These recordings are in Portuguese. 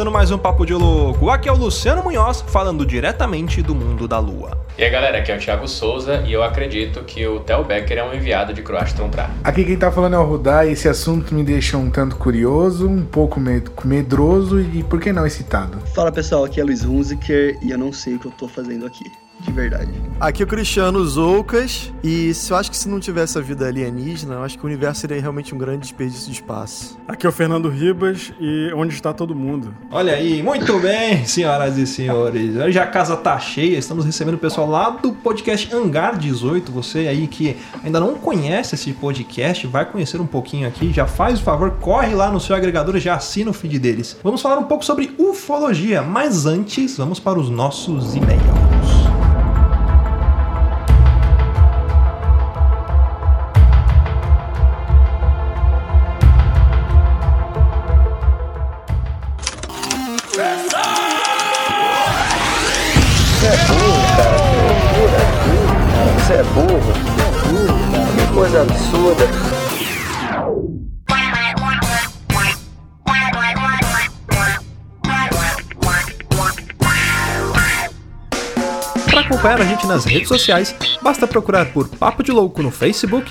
Começando mais um Papo de Louco. Aqui é o Luciano Munhoz, falando diretamente do mundo da lua. E aí galera, aqui é o Thiago Souza e eu acredito que o Theo Becker é um enviado de Croácia pra. Aqui quem tá falando é o Rudá e esse assunto me deixa um tanto curioso, um pouco medroso e, por que não, excitado. Fala pessoal, aqui é Luiz Hunziker e eu não sei o que eu tô fazendo aqui de verdade. Aqui é o Cristiano Zoucas, e se eu acho que se não tivesse a vida alienígena, eu acho que o universo seria realmente um grande desperdício de espaço. Aqui é o Fernando Ribas, e onde está todo mundo? Olha aí, muito bem, senhoras e senhores. Hoje a casa tá cheia, estamos recebendo o pessoal lá do podcast Hangar 18. Você aí que ainda não conhece esse podcast, vai conhecer um pouquinho aqui, já faz o favor, corre lá no seu agregador e já assina o feed deles. Vamos falar um pouco sobre ufologia, mas antes, vamos para os nossos e-mails. Coisa absurda. Para acompanhar a gente nas redes sociais, basta procurar por Papo de Louco no Facebook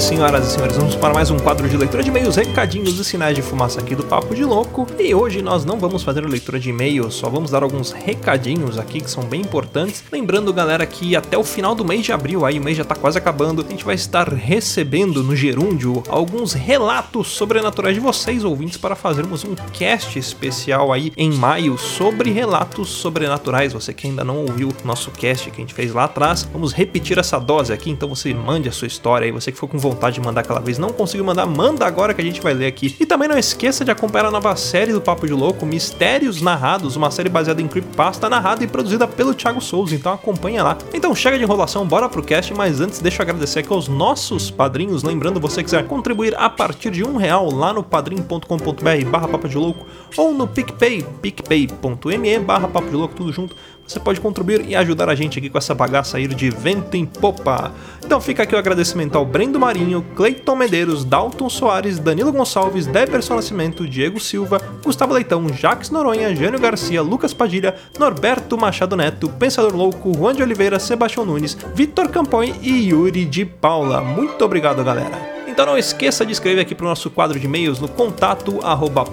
senhoras e senhores, vamos para mais um quadro de leitura de e-mails, recadinhos e sinais de fumaça aqui do Papo de Louco. E hoje nós não vamos fazer a leitura de e-mails, só vamos dar alguns recadinhos aqui que são bem importantes. Lembrando, galera, que até o final do mês de abril, aí o mês já tá quase acabando, a gente vai estar recebendo no Gerúndio alguns relatos sobrenaturais de vocês, ouvintes, para fazermos um cast especial aí em maio sobre relatos sobrenaturais. Você que ainda não ouviu nosso cast que a gente fez lá atrás, vamos repetir essa dose aqui, então você mande a sua história aí, você que ficou com vontade de mandar aquela vez não conseguiu mandar, manda agora que a gente vai ler aqui. E também não esqueça de acompanhar a nova série do Papo de Louco, Mistérios Narrados, uma série baseada em creepypasta narrada e produzida pelo Thiago Souza, então acompanha lá. Então chega de enrolação, bora pro cast, mas antes deixa eu agradecer aqui aos nossos padrinhos, lembrando você quiser contribuir a partir de um real lá no padrim.com.br barra papo de louco ou no PicPay, picpay.me barra papo de louco, tudo junto você pode contribuir e ajudar a gente aqui com essa bagaça aí de vento em popa. Então fica aqui o agradecimento ao Brendo Marinho, Cleiton Medeiros, Dalton Soares, Danilo Gonçalves, Deverson Nascimento, Diego Silva, Gustavo Leitão, Jaques Noronha, Jânio Garcia, Lucas Padilha, Norberto Machado Neto, Pensador Louco, Juan de Oliveira, Sebastião Nunes, Vitor Campões e Yuri de Paula. Muito obrigado, galera. Então não esqueça de escrever aqui para o nosso quadro de e-mails no contato arroba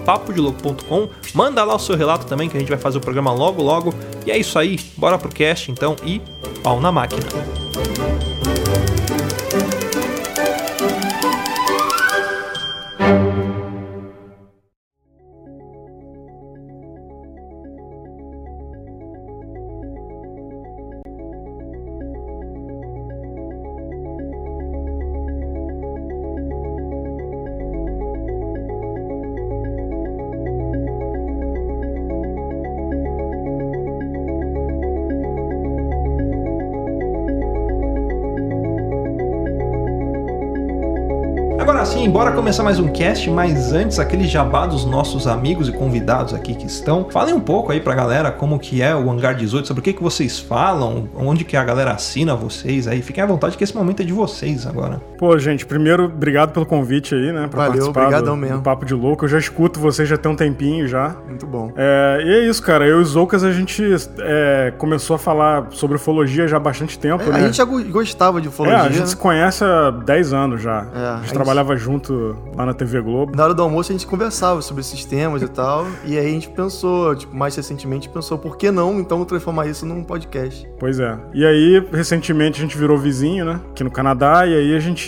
Manda lá o seu relato também que a gente vai fazer o programa logo logo. E é isso aí, bora pro cast então e pau na máquina. Começar mais um cast, mas antes, aquele jabá dos nossos amigos e convidados aqui que estão. Falem um pouco aí pra galera como que é o Hangar 18, sobre o que, que vocês falam, onde que a galera assina vocês aí. Fiquem à vontade que esse momento é de vocês agora. Pô, gente, primeiro, obrigado pelo convite aí, né? Pra Valeu, obrigadão mesmo. Papo de Louco. Eu já escuto vocês já tem um tempinho já. Muito bom. É, e é isso, cara. Eu e os Zoucas, a gente é, começou a falar sobre ufologia já há bastante tempo, É, né? a gente já go- gostava de É, ufologia. a gente se conhece há 10 anos já. É, a a gente gente- trabalhava junto lá na TV Globo. Na hora do almoço a gente conversava sobre esses temas e tal. E aí a gente pensou, tipo, mais recentemente pensou, por que não então transformar isso num podcast? Pois é. E aí, recentemente, a gente virou vizinho, né? Aqui no Canadá. E aí a gente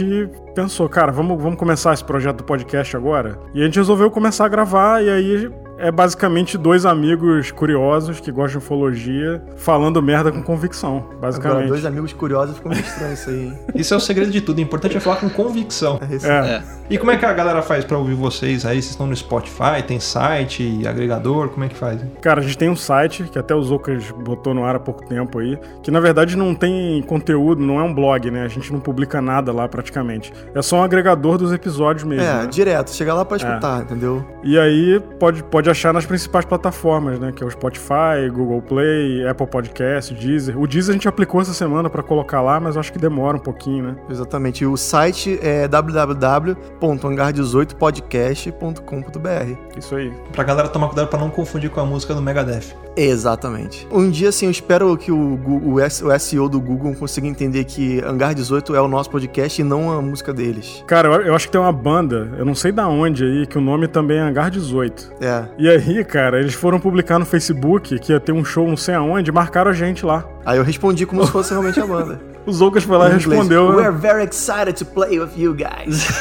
pensou, cara, vamos, vamos começar esse projeto do podcast agora? E a gente resolveu começar a gravar. E aí é basicamente dois amigos curiosos que gostam de ufologia falando merda com convicção, Agora, basicamente. dois amigos curiosos ficou meio estranho isso aí, hein? Isso é o segredo de tudo, o importante é falar com convicção. É isso. É. E como é que a galera faz pra ouvir vocês aí? Vocês estão no Spotify, tem site, agregador, como é que faz? Cara, a gente tem um site que até o Zocas botou no ar há pouco tempo aí, que na verdade não tem conteúdo, não é um blog, né? A gente não publica nada lá praticamente. É só um agregador dos episódios mesmo. É, né? direto, chega lá pra escutar, entendeu? E aí pode, pode achar nas principais plataformas, né? Que é o Spotify, Google Play, Apple Podcast, Deezer. O Deezer a gente aplicou essa semana pra colocar lá, mas eu acho que demora um pouquinho, né? Exatamente. E o site é www.hangar18podcast.com.br. Isso aí. Pra galera tomar cuidado pra não confundir com a música do Megadeth. Exatamente. Um dia, assim, eu espero que o, Gu- o, S- o SEO do Google consiga entender que Hangar 18 é o nosso podcast e não a música deles. Cara, eu, eu acho que tem uma banda, eu não sei da onde aí, que o nome também é Hangar 18. É. E aí, cara, eles foram publicar no Facebook que ia ter um show não sei aonde, e marcaram a gente lá. Aí eu respondi como se fosse realmente a banda. O Zoucas foi lá e respondeu. We're né? very excited to play with you guys.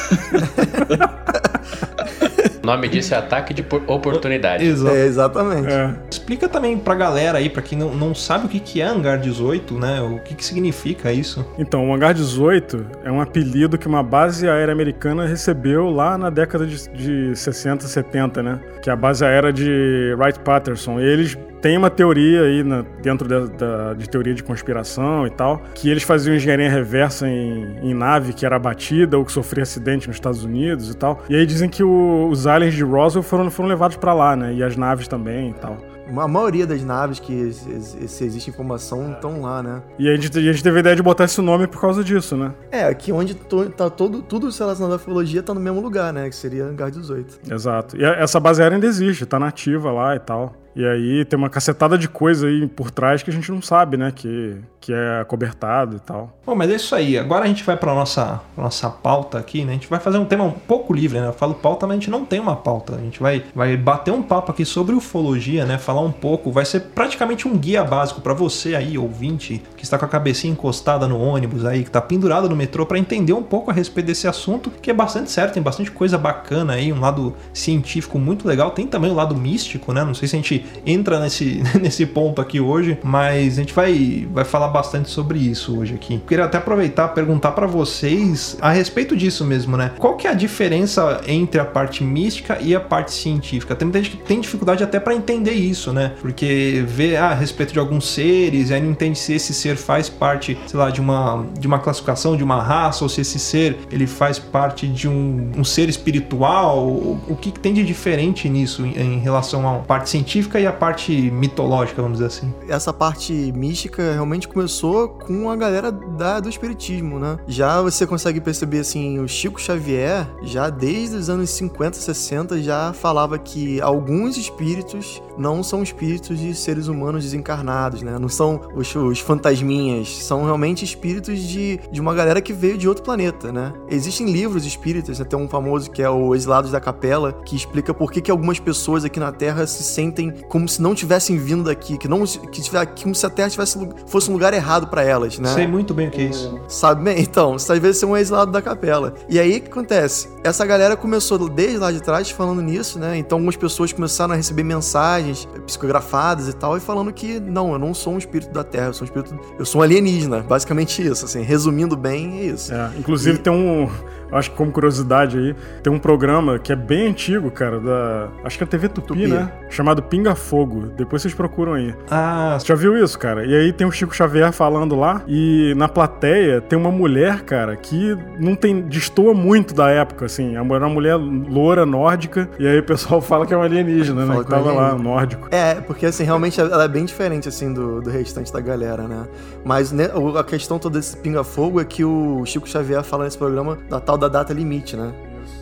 O nome disso é ataque de por- oportunidade. Exato. é, exatamente. É. Explica também pra galera aí, pra quem não, não sabe o que, que é Hangar 18, né? O que, que significa isso. Então, o Hangar 18 é um apelido que uma base aérea americana recebeu lá na década de, de 60, 70, né? Que é a base aérea de Wright-Patterson. E eles têm uma teoria aí na- dentro da, da- de teoria de conspiração e tal, que eles faziam engenharia reversa em, em nave que era abatida ou que sofria acidente nos Estados Unidos e tal. E aí dizem que o- os aliens de Roswell foram, foram levados pra lá, né? E as naves também e tal. A maioria das naves que se existe informação estão lá, né? E a gente, a gente teve a ideia de botar esse nome por causa disso, né? É, aqui onde to- tá todo, tudo relacionado à ufologia tá no mesmo lugar, né? Que seria Hangar 18. Exato. E essa base aérea ainda existe, tá nativa lá e tal. E aí tem uma cacetada de coisa aí por trás que a gente não sabe, né? Que, que é cobertado e tal. Bom, mas é isso aí. Agora a gente vai pra nossa, nossa pauta aqui, né? A gente vai fazer um tema um pouco livre, né? Eu falo pauta, mas a gente não tem uma pauta. A gente vai, vai bater um papo aqui sobre ufologia, né? Falar um pouco. Vai ser praticamente um guia básico pra você aí, ouvinte, que está com a cabecinha encostada no ônibus aí, que tá pendurado no metrô, pra entender um pouco a respeito desse assunto, que é bastante certo, tem bastante coisa bacana aí, um lado científico muito legal. Tem também o lado místico, né? Não sei se a gente entra nesse, nesse ponto aqui hoje, mas a gente vai, vai falar bastante sobre isso hoje aqui. Queria até aproveitar perguntar pra vocês a respeito disso mesmo, né? Qual que é a diferença entre a parte mística e a parte científica? Tem muita gente que tem dificuldade até pra entender isso, né? Porque vê ah, a respeito de alguns seres, aí não entende se esse ser faz parte, sei lá, de uma, de uma classificação, de uma raça, ou se esse ser ele faz parte de um, um ser espiritual. O, o que, que tem de diferente nisso em, em relação à parte científica e à parte mitológica, vamos dizer assim? Essa parte mística realmente começou com a galera da, do espiritismo, né? Já você consegue perceber, assim, o Chico Xavier, já desde os anos 50, 60, já falava que alguns espíritos não são espíritos de seres humanos desencarnados, né? Não são os, os fantasminhas, são realmente espíritos de, de uma galera que veio de outro planeta, né? Existem livros espíritas, né? tem um famoso que é o Exilados da Capela, que explica por que, que algumas pessoas aqui na Terra se sentem como se não tivessem vindo daqui, que não que tiver, como se a Terra tivesse, fosse um lugar errado pra elas, né? Sei muito bem o que é isso. Sabe bem? Então, você às vezes ser um exilado da capela. E aí o que acontece? Essa galera começou desde lá de trás falando nisso, né? Então algumas pessoas começaram a receber mensagens psicografadas e tal, e falando que não, eu não sou um espírito da Terra, eu sou um espírito. Eu sou um alienígena. Basicamente isso, assim, resumindo bem, é isso. É, inclusive tem um, acho que como curiosidade aí, tem um programa que é bem antigo, cara, da. Acho que é a TV Tupi, Tupi. né? Chamado Pinga Fogo. Depois vocês procuram aí. Ah, Você já viu isso, cara? E aí tem o Chico Xavier falando lá, e na plateia tem uma mulher, cara, que não tem. destoa muito da época, assim. É uma mulher loura, nórdica, e aí o pessoal fala que é um alienígena, né? Que que é tava lá, nórdico. É, porque assim, realmente ela é bem diferente assim do, do restante da galera, né? Mas né, a questão toda desse pinga-fogo é que o Chico Xavier fala nesse programa da tal da data limite, né?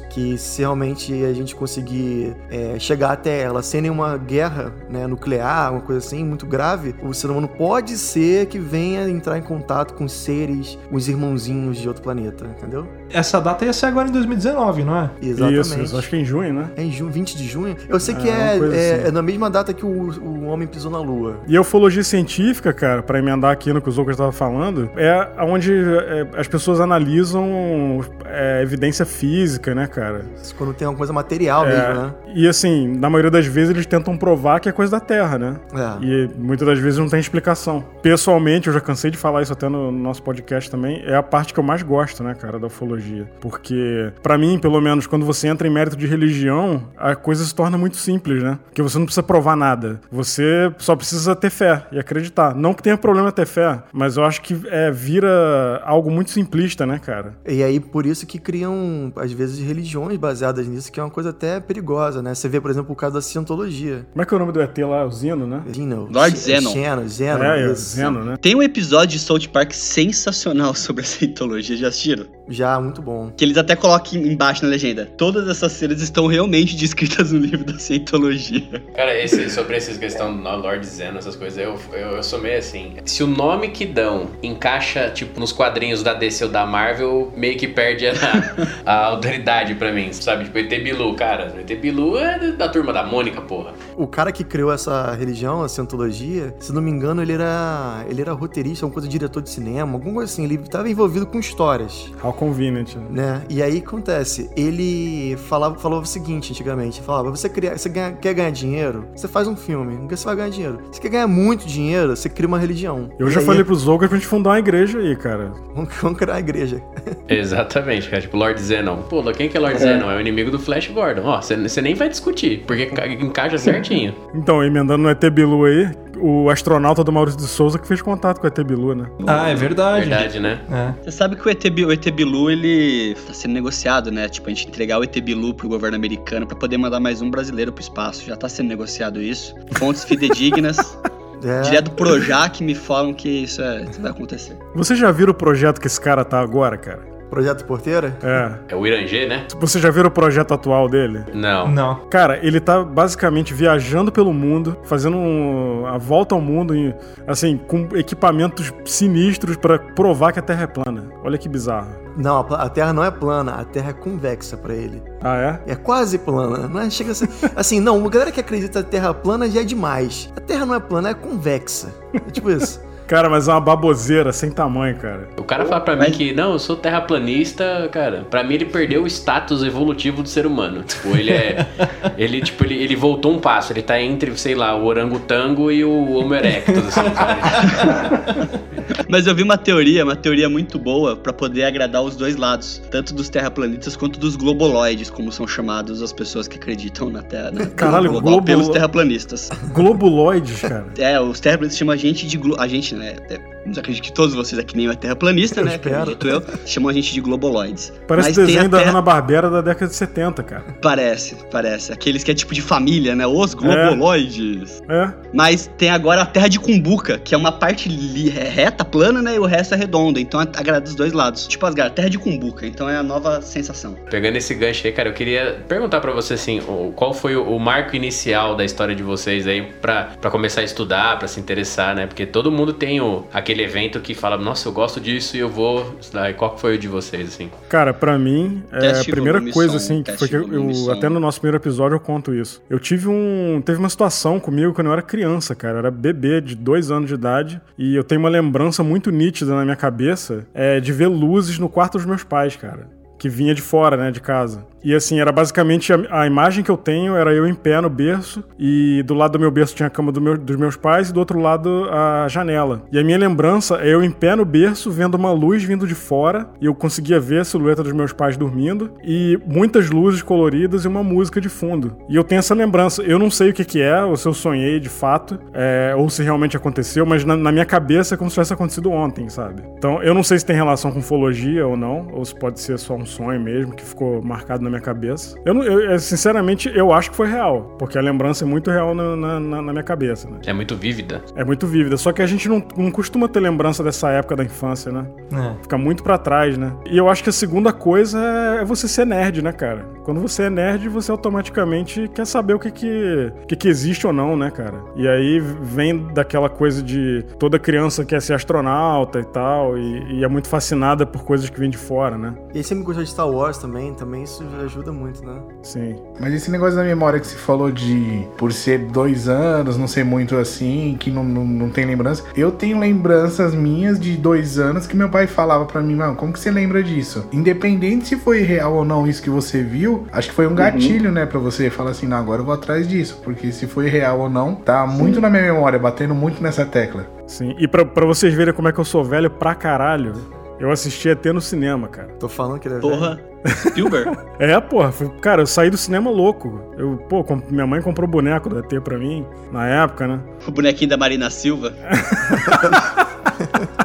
Que se realmente a gente conseguir é, chegar até ela sem nenhuma guerra né, nuclear, uma coisa assim, muito grave, o ser humano pode ser que venha entrar em contato com seres, os irmãozinhos de outro planeta, entendeu? Essa data ia ser agora em 2019, não é? Exatamente. Isso, isso, acho que é em junho, né? É em junho, 20 de junho? Eu sei que É, uma é, é, assim. é na mesma data que o, o homem pisou na Lua. E a ufologia científica, cara, pra emendar aqui no que o Zucker estava falando, é onde é, as pessoas analisam é, evidência física, né, cara? Quando tem uma coisa material É, mesmo, né? E assim, na maioria das vezes eles tentam provar que é coisa da Terra, né? É. E muitas das vezes não tem explicação. Pessoalmente, eu já cansei de falar isso até no nosso podcast também, é a parte que eu mais gosto, né, cara, da ufologia. Porque, pra mim, pelo menos, quando você entra em mérito de religião, a coisa se torna muito simples, né? Porque você não precisa provar nada. Você só precisa ter fé e acreditar. Não que tenha problema ter fé, mas eu acho que é, vira algo muito simplista, né, cara? E aí, por isso que criam, às vezes, religiões baseadas nisso, que é uma coisa até perigosa, né? Você vê, por exemplo, o caso da cientologia. Como é que é o nome do ET lá? O Zeno, né? Zeno. Lord Ze- Zenon. Zeno, Zeno. é, é. Zeno, né? Tem um episódio de South Park sensacional sobre a Scientologia, já assistiram? Já, muito bom. Que eles até colocam embaixo na legenda. Todas essas cenas estão realmente descritas no livro da Scientologia. Cara, esse, sobre essas questões do Lord Zeno, essas coisas, eu, eu, eu sou meio assim. Se o nome que dão encaixa, tipo, nos quadrinhos da DC ou da Marvel, meio que perde a, a autoridade pra mim, sabe? Tipo, ET Bilu, cara. ET Bilu é da turma da Mônica, porra. O cara que criou essa religião, a cientologia, se não me engano, ele era, ele era roteirista, alguma coisa, diretor de cinema, alguma coisa assim. Ele estava envolvido com histórias. Convenient. né? E aí acontece, ele falava, falava o seguinte antigamente, falava, você, cria, você ganha- quer ganhar dinheiro, você faz um filme, nunca você vai ganhar dinheiro. Você quer ganhar muito dinheiro, você cria uma religião. Eu E já aí, falei pro Zoga pra gente fundar uma igreja aí, cara. Vamos, vamos criar a igreja. Exatamente, cara. Tipo, Lord Zenon. Pô, quem que é Lord Zenon? É o inimigo do Flash Gordon. Ó, você nem vai discutir, porque ca- encaixa certinho. Então, emendando no ET Bilu aí, o astronauta do Maurício de Souza que fez contato com o ET Bilu, né? Ah, é verdade. Verdade, né? É. Você sabe que o ET, o ET Bilu, ele tá sendo negociado, né? Tipo, a gente entregar o ET Bilu pro governo americano pra poder mandar mais um brasileiro pro espaço. Já tá sendo negociado isso. Fontes fidedignas, É, direto do Projac, me falam que isso, é, isso vai acontecer. Você já viram o projeto que esse cara tá agora, cara? Projeto Porteira? É. É o Irangê, né? Você já viram o projeto atual dele? Não. Não. Cara, ele tá basicamente viajando pelo mundo, fazendo um- a volta ao mundo, em- assim, com equipamentos sinistros pra provar que a Terra é plana. Olha que bizarro. Não, a Terra não é plana, a Terra é convexa pra ele. Ah, é? É quase plana, não é? Chega a ser... Assim, não, a galera que acredita na Terra plana já é demais. A Terra não é plana, é convexa. É tipo isso. Cara, mas é uma baboseira sem tamanho, cara. O cara fala pra mim que, não, eu sou terraplanista, cara. Pra mim ele perdeu o status evolutivo do ser humano. Tipo, ele é. ele, tipo, ele, ele voltou um passo. Ele tá entre, sei lá, o orangotango e o Homo erectus, assim? Mas eu vi uma teoria, uma teoria muito boa pra poder agradar os dois lados, tanto dos terraplanistas quanto dos globoloides, como são chamados as pessoas que acreditam na Terra, na Caralho, global, globolo- pelos terraplanistas. Globuloides, cara. É, os terraplanistas chamam a gente de glo... a gente, né? é, Não acredito que todos vocês aqui nem é terraplanista, Eu né? espero. Acredito eu. Chamam a gente de globoloides. Parece Mas desenho a da Terra- Hanna-Barbera da década de 70, cara. Parece, parece. Aqueles que é tipo de família, né? Os globoloides. É. Mas tem agora a Terra de Cumbuca, que é uma parte reta, plana, né? E o resto é redonda. Então agrada os dois lados. Tipo Asgard, Terra de Cumbuca. Então é a nova sensação. Pegando esse gancho aí, cara, eu queria perguntar pra você assim, o- qual foi o, o marco inicial da história de vocês aí pra, pra começar a estudar, pra se interessar, né? Porque todo mundo tem o, aquele evento que fala, nossa, eu gosto disso e eu vou estudar. E qual foi o de vocês, assim? Cara, pra mim, é, a primeira coisa, som, assim, que foi que eu, até no nosso primeiro episódio eu conto isso. Eu tive um, teve uma situação comigo quando eu era criança, cara, eu era bebê de dois anos de idade, e eu tenho uma lembrança muito nítida na minha cabeça, é, de ver luzes no quarto dos meus pais, cara. que vinha de fora, né, de casa. E assim, era basicamente a, a, imagem que eu tenho era eu em pé no berço e do lado do meu berço tinha a cama do meu, dos meus pais e do outro lado a janela. E a minha lembrança é eu em pé no berço vendo uma luz vindo de fora e eu conseguia ver a silhueta dos meus pais dormindo e muitas luzes coloridas e uma música de fundo. E eu tenho essa lembrança. Eu não sei o que, que é, ou se eu sonhei de fato, é, ou se realmente aconteceu, mas na, na minha cabeça é como se tivesse acontecido ontem, sabe? Então eu não sei se tem relação com ufologia ou não, ou se pode ser só um sonho mesmo que ficou marcado na minha cabeça. Eu, eu, sinceramente, eu acho que foi real, porque a lembrança é muito real na, na, na minha cabeça, né? É muito vívida. É muito vívida, só que a gente não, não costuma ter lembrança dessa época da infância, né? É. Fica muito para trás, né? E eu acho que a segunda coisa é você ser nerd, né, cara? Quando você é nerd, você automaticamente quer saber o que que, que, que existe ou não, né, cara? E aí vem daquela coisa de toda criança quer ser astronauta e tal, e, e é muito fascinada por coisas que vêm de fora, né? E aí sempre gostou de Star Wars também, também isso ajuda muito, né? Sim. Mas esse negócio da memória que você falou de por ser dois anos, não ser muito assim, que não, não, não tem lembrança. Eu tenho lembranças minhas de dois anos que meu pai falava para mim, mano, como que você lembra disso? Independente se foi real ou não isso que você viu, acho que foi um uhum. gatilho, uhum. né, para você falar assim, não, agora eu vou atrás disso, porque se foi real ou não, tá Sim. muito na minha memória, batendo muito nessa tecla. Sim, e para vocês verem como é que eu sou velho pra caralho, eu assisti até no cinema, cara. Tô falando que ele é Porra. Spielberg? é, porra. Cara, eu saí do cinema louco. Eu, pô, minha mãe comprou boneco do ET pra mim, na época, né? O bonequinho da Marina Silva.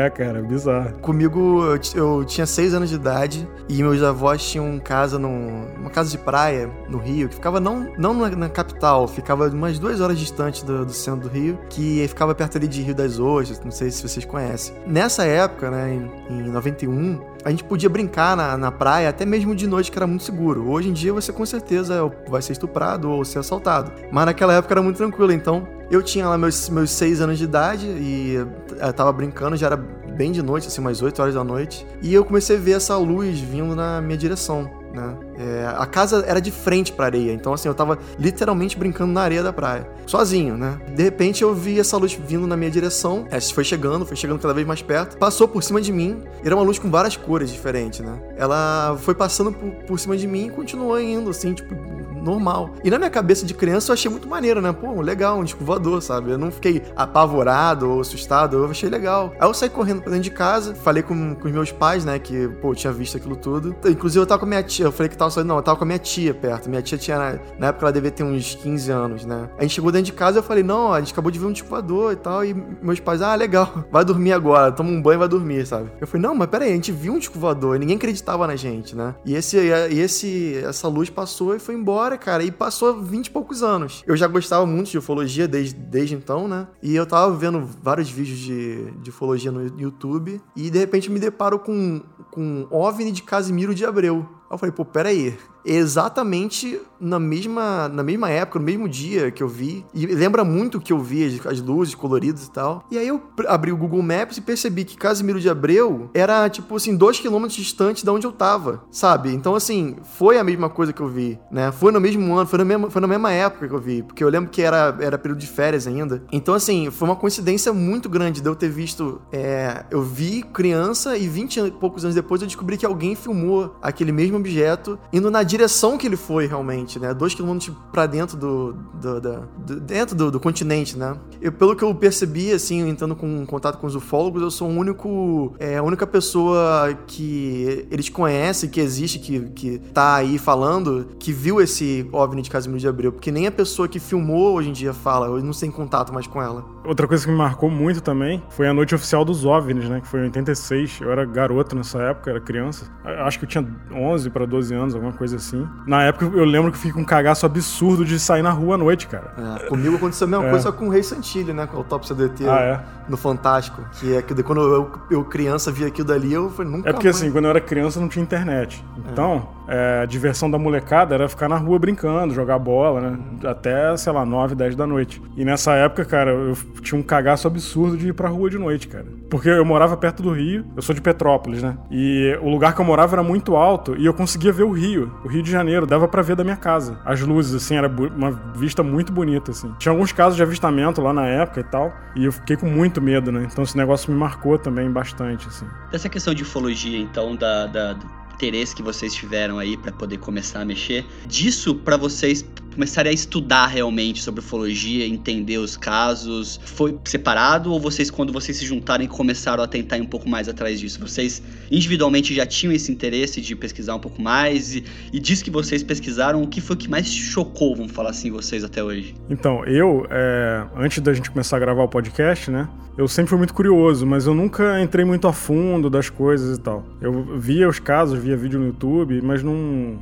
É, cara, bizarro. Comigo, eu, eu, tinha seis anos de idade e meus avós tinham casa num, uma casa de praia no Rio, que ficava não, não na, na capital, ficava umas duas horas distante do, do, centro do Rio, que ficava perto ali de Rio das Ostras, não sei se vocês conhecem. Nessa época, né, em, em 91, a gente podia brincar na, na praia até mesmo de noite, que era muito seguro. Hoje em dia você com certeza vai ser estuprado ou ser assaltado. Mas naquela época era muito tranquilo, então eu tinha lá meus, meus seis anos de idade e eu tava brincando, já era bem de noite, assim, umas 8 horas da noite. E eu comecei a ver essa luz vindo na minha direção, né? É, a casa era de frente pra areia, então assim, eu tava literalmente brincando na areia da praia, sozinho, né? De repente eu vi essa luz vindo na minha direção, essa foi chegando, foi chegando cada vez mais perto, passou por cima de mim, era uma luz com várias cores diferentes, né? Ela foi passando por, por cima de mim e continuou indo, assim, tipo, normal. E na minha cabeça de criança eu achei muito maneiro, né? Pô, legal, um disco voador, sabe? Eu não fiquei apavorado ou assustado, eu achei legal. Aí eu saí correndo pra dentro de casa, falei com, com os meus pais, né? Que, pô, eu tinha visto aquilo tudo. Inclusive eu tava com a minha tia, eu falei que tava só. Não, eu tava com a minha tia perto. Minha tia tinha, na, época ela devia ter uns 15 anos, né? A gente chegou dentro de casa eu falei, não, a gente acabou de ver um voador e tal. E meus pais, ah, legal, vai dormir agora, toma um banho e vai dormir, sabe? Eu falei, não, mas peraí, a gente viu um disco e ninguém acreditava na gente, né? E esse, e esse, essa luz passou e foi embora, cara. E passou 20 e poucos anos. Eu já gostava muito de ufologia desde, desde então, né? E eu tava vendo vários vídeos de, de ufologia no YouTube e de repente me deparo com, com um OVNI de Casimiro de Abreu. Eu falei, pô, peraí, exatamente na mesma, na mesma época, no mesmo dia que eu vi. E lembra muito que eu vi, as luzes coloridas e tal. E aí eu abri o Google Maps e percebi que Casimiro de Abreu era, tipo assim, dois quilômetros distante de onde eu tava, sabe? Então, assim, foi a mesma coisa que eu vi, né? Foi no mesmo ano, foi na mesma, foi na mesma época que eu vi. Porque eu lembro que era, era período de férias ainda. Então, assim, foi uma coincidência muito grande de eu ter visto. É, eu vi criança e 20 e poucos anos depois eu descobri que alguém filmou aquele mesmo objeto indo na direção que ele foi realmente, né? Dois quilômetros para dentro do, do, do, dentro do, do, continente, né? Eu, pelo que eu percebi, assim, entrando com contato com os ufólogos, eu sou o único, é, a única pessoa que eles conhecem, que existe, que, que tá aí falando, que viu esse OVNI de Casimiro de Abreu, porque nem a pessoa que filmou hoje em dia fala, eu não sei em contato mais com ela. Outra coisa que me marcou muito também foi a noite oficial dos OVNIs, né? Que foi em 86. Eu era garoto nessa época, era criança. Acho que eu tinha 11 para 12 anos, alguma coisa assim. Na época eu lembro que eu fiquei com um cagaço absurdo de sair na rua à noite, cara. É, comigo aconteceu a mesma é. coisa só com o Rei Santilli, né? Com a autópsia do ET ah, é? No Fantástico. Que é que quando eu, eu, criança via aquilo dali, eu falei, nunca É porque mais. assim, quando eu era criança não tinha internet. Então, é, a diversão da molecada era ficar na rua brincando, jogar bola, né? Até, sei lá, 9, 10 da noite. E nessa época, cara, eu tinha um cagaço absurdo de ir pra rua de noite, cara. Porque eu morava perto do Rio, eu sou de Petrópolis, né? E o lugar que eu morava era muito alto e eu conseguia ver o Rio, o Rio de Janeiro, dava para ver da minha casa. As luzes, assim, era uma vista muito bonita, assim. Tinha alguns casos de avistamento lá na época e tal, e eu fiquei com muito muito medo, né? Então esse negócio me marcou também bastante, assim. Dessa questão de ufologia, então, da, da- do interesse que vocês tiveram aí pra poder começar a mexer, disso pra vocês começarem a estudar realmente sobre ufologia, entender os casos, foi separado ou vocês, quando vocês se juntaram, começaram a tentar ir um pouco mais atrás disso? Vocês individualmente já tinham esse interesse de pesquisar um pouco mais e, e diz que vocês pesquisaram, o que foi que mais chocou, vamos falar assim, vocês até hoje? Então, eu, é, antes da gente começar a gravar o podcast, né? Eu sempre fui muito curioso, mas eu nunca entrei muito a fundo das coisas e tal. Eu via os casos, via vídeo no YouTube, mas não.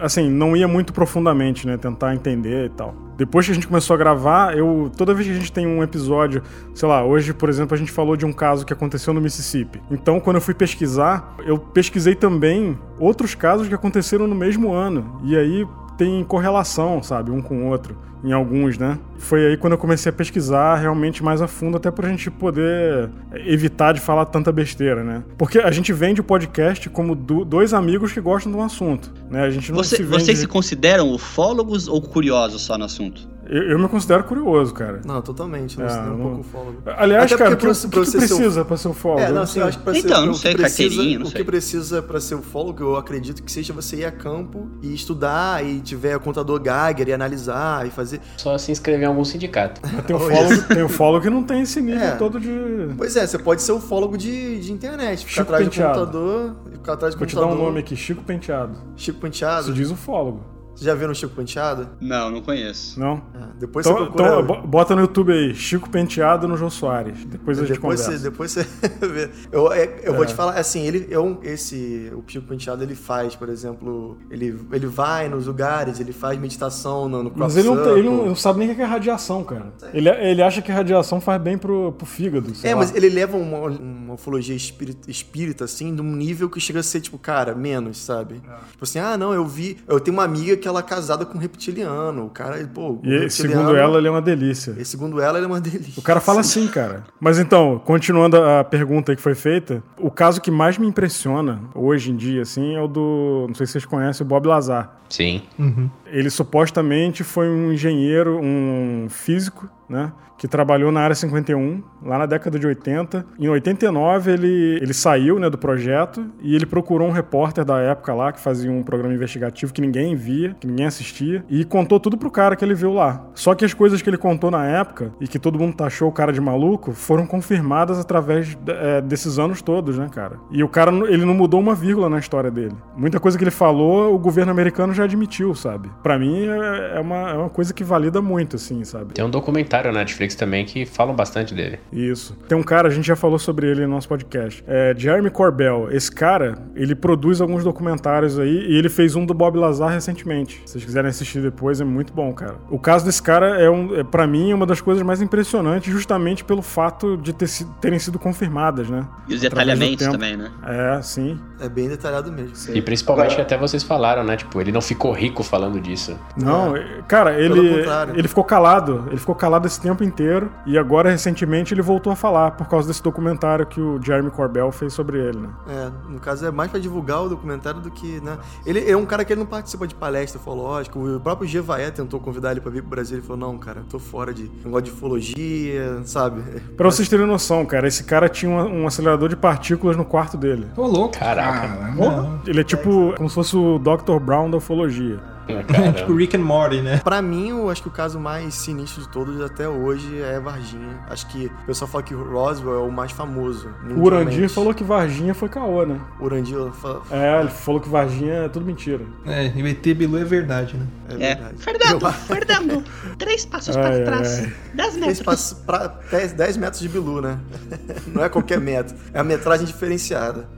Assim, não ia muito profundamente, né? Tentar entender e tal. Depois que a gente começou a gravar, eu. Toda vez que a gente tem um episódio, sei lá, hoje, por exemplo, a gente falou de um caso que aconteceu no Mississippi. Então, quando eu fui pesquisar, eu pesquisei também outros casos que aconteceram no mesmo ano. E aí tem correlação, sabe, um com o outro, em alguns, né? Foi aí quando eu comecei a pesquisar realmente mais a fundo, até pra gente poder evitar de falar tanta besteira, né? Porque a gente vende o podcast como do- dois amigos que gostam de um assunto, né? A gente não Você- se vende... Vocês se consideram ufólogos ou curiosos só no assunto? Eu, eu me considero curioso, cara. Não, totalmente, não, Ah, é um não- pouco ufólogo. Aliás, Até cara, o que, pra- o pra que você ser um- precisa pra ser ufólogo? É, Eu não, assim, eu acho que pra Então, ser, não o sei, que precisa, carteirinha, não o sei. que precisa pra ser ufólogo, eu acredito que seja você ir a campo e estudar e tiver o contador Geiger e analisar e fazer. Só se inscrever em algum sindicato. Mas tem ufólogo, tem ufólogo que não tem esse nível É. todo de... Pois é, você pode ser ufólogo de, de internet, ficar Chico atrás Penteado. do computador, ficar atrás do Vou te dar computador. um nome aqui, Chico Penteado. Chico Isso Penteado. diz ufólogo, Você já viu no Chico Penteado? Não, não conheço. não? Ah, depois Então, você procura. então, bo- bota no YouTube aí, Chico Penteado no Jô Soares. Depois a gente depois conversa. você, depois você vê. Eu, é- eu vou É. te falar, assim, ele é um, esse, o Chico Penteado, ele faz, por exemplo, ele, ele vai nos lugares, ele faz meditação no, no Mas ele não, tem- ele não, sabe nem o que é radiação, cara. Ele, ele acha que radiação faz bem pro, pro fígado. sei É, lá. mas ele leva uma, uma ufologia espírita, espírita, assim, num nível que chega a ser, tipo, cara, menos, sabe? Tipo assim, ah, não, eu vi. Eu tenho uma amiga que ela é casada com um reptiliano. O cara, pô. o E segundo ela, ele é uma delícia. E segundo ela, ele é uma delícia. O cara fala assim, cara. Mas então, continuando a pergunta que foi feita, o caso que mais me impressiona hoje em dia, assim, é o do. Não sei se vocês conhecem, o Bob Lazar. Sim. Ele supostamente foi um engenheiro, um físico, né? Que trabalhou na área 51, lá na década de 80. Em 89, ele, ele saiu né, do projeto e ele procurou um repórter da época lá, que fazia um programa investigativo que ninguém via, que ninguém assistia, e contou tudo pro cara que ele viu lá. Só que as coisas que ele contou na época, e que todo mundo taxou o cara de maluco, foram confirmadas através é, desses anos todos, né, cara? E o cara, ele não mudou uma vírgula na história dele. Muita coisa que ele falou, o governo americano já admitiu, sabe? Pra mim, é é uma, é uma coisa que valida muito, assim, sabe? Tem um documentário na Netflix também que falam bastante dele. Isso. Tem um cara, a gente já falou sobre ele no nosso podcast. É Jeremy Corbell. Esse cara, ele produz alguns documentários aí e ele fez um do Bob Lazar recentemente. Se vocês quiserem assistir depois, é muito bom, cara. O caso desse cara é, um, é para mim, uma das coisas mais impressionantes, justamente pelo fato de ter terem sido confirmadas, né? E os Através detalhamentos também, né? É, sim. É bem detalhado mesmo. E principalmente até vocês falaram, né? Tipo, ele não ficou rico falando disso. Não, cara, Pelo ele, ele ficou calado. Ele ficou calado esse tempo inteiro. E agora, recentemente, ele voltou a falar por causa desse documentário que o Jeremy Corbell fez sobre ele, né? É, no caso é mais pra divulgar o documentário do que, né? Ele é um cara que ele não participa de palestra ufológica. O próprio Gevaé tentou convidar ele pra vir pro Brasil. Ele falou: "Não, cara, eu tô fora de negócio de ufologia, sabe?" Pra vocês terem noção, cara, esse cara tinha um, um acelerador de partículas no quarto dele. Ô, louco. Caraca. Caramba. Ele é tipo como se fosse o Dr. Brown da ufologia. Caramba. tipo Rick and Morty, né? Pra mim, eu acho que o caso mais sinistro de todos até hoje é Varginha. Acho que o pessoal fala que o Roswell é o mais famoso. O Urandir falou que Varginha foi caô, né? O Urandir fala- É, ele falou que Varginha é tudo mentira. É, e o ET Bilu é verdade, né? é, É. verdade. Fernando, Fernando, três passos Ai, para trás. ai. Dez metros. passa pra 10, 10 metros de bilu, né? Não é qualquer metro. É a metragem diferenciada.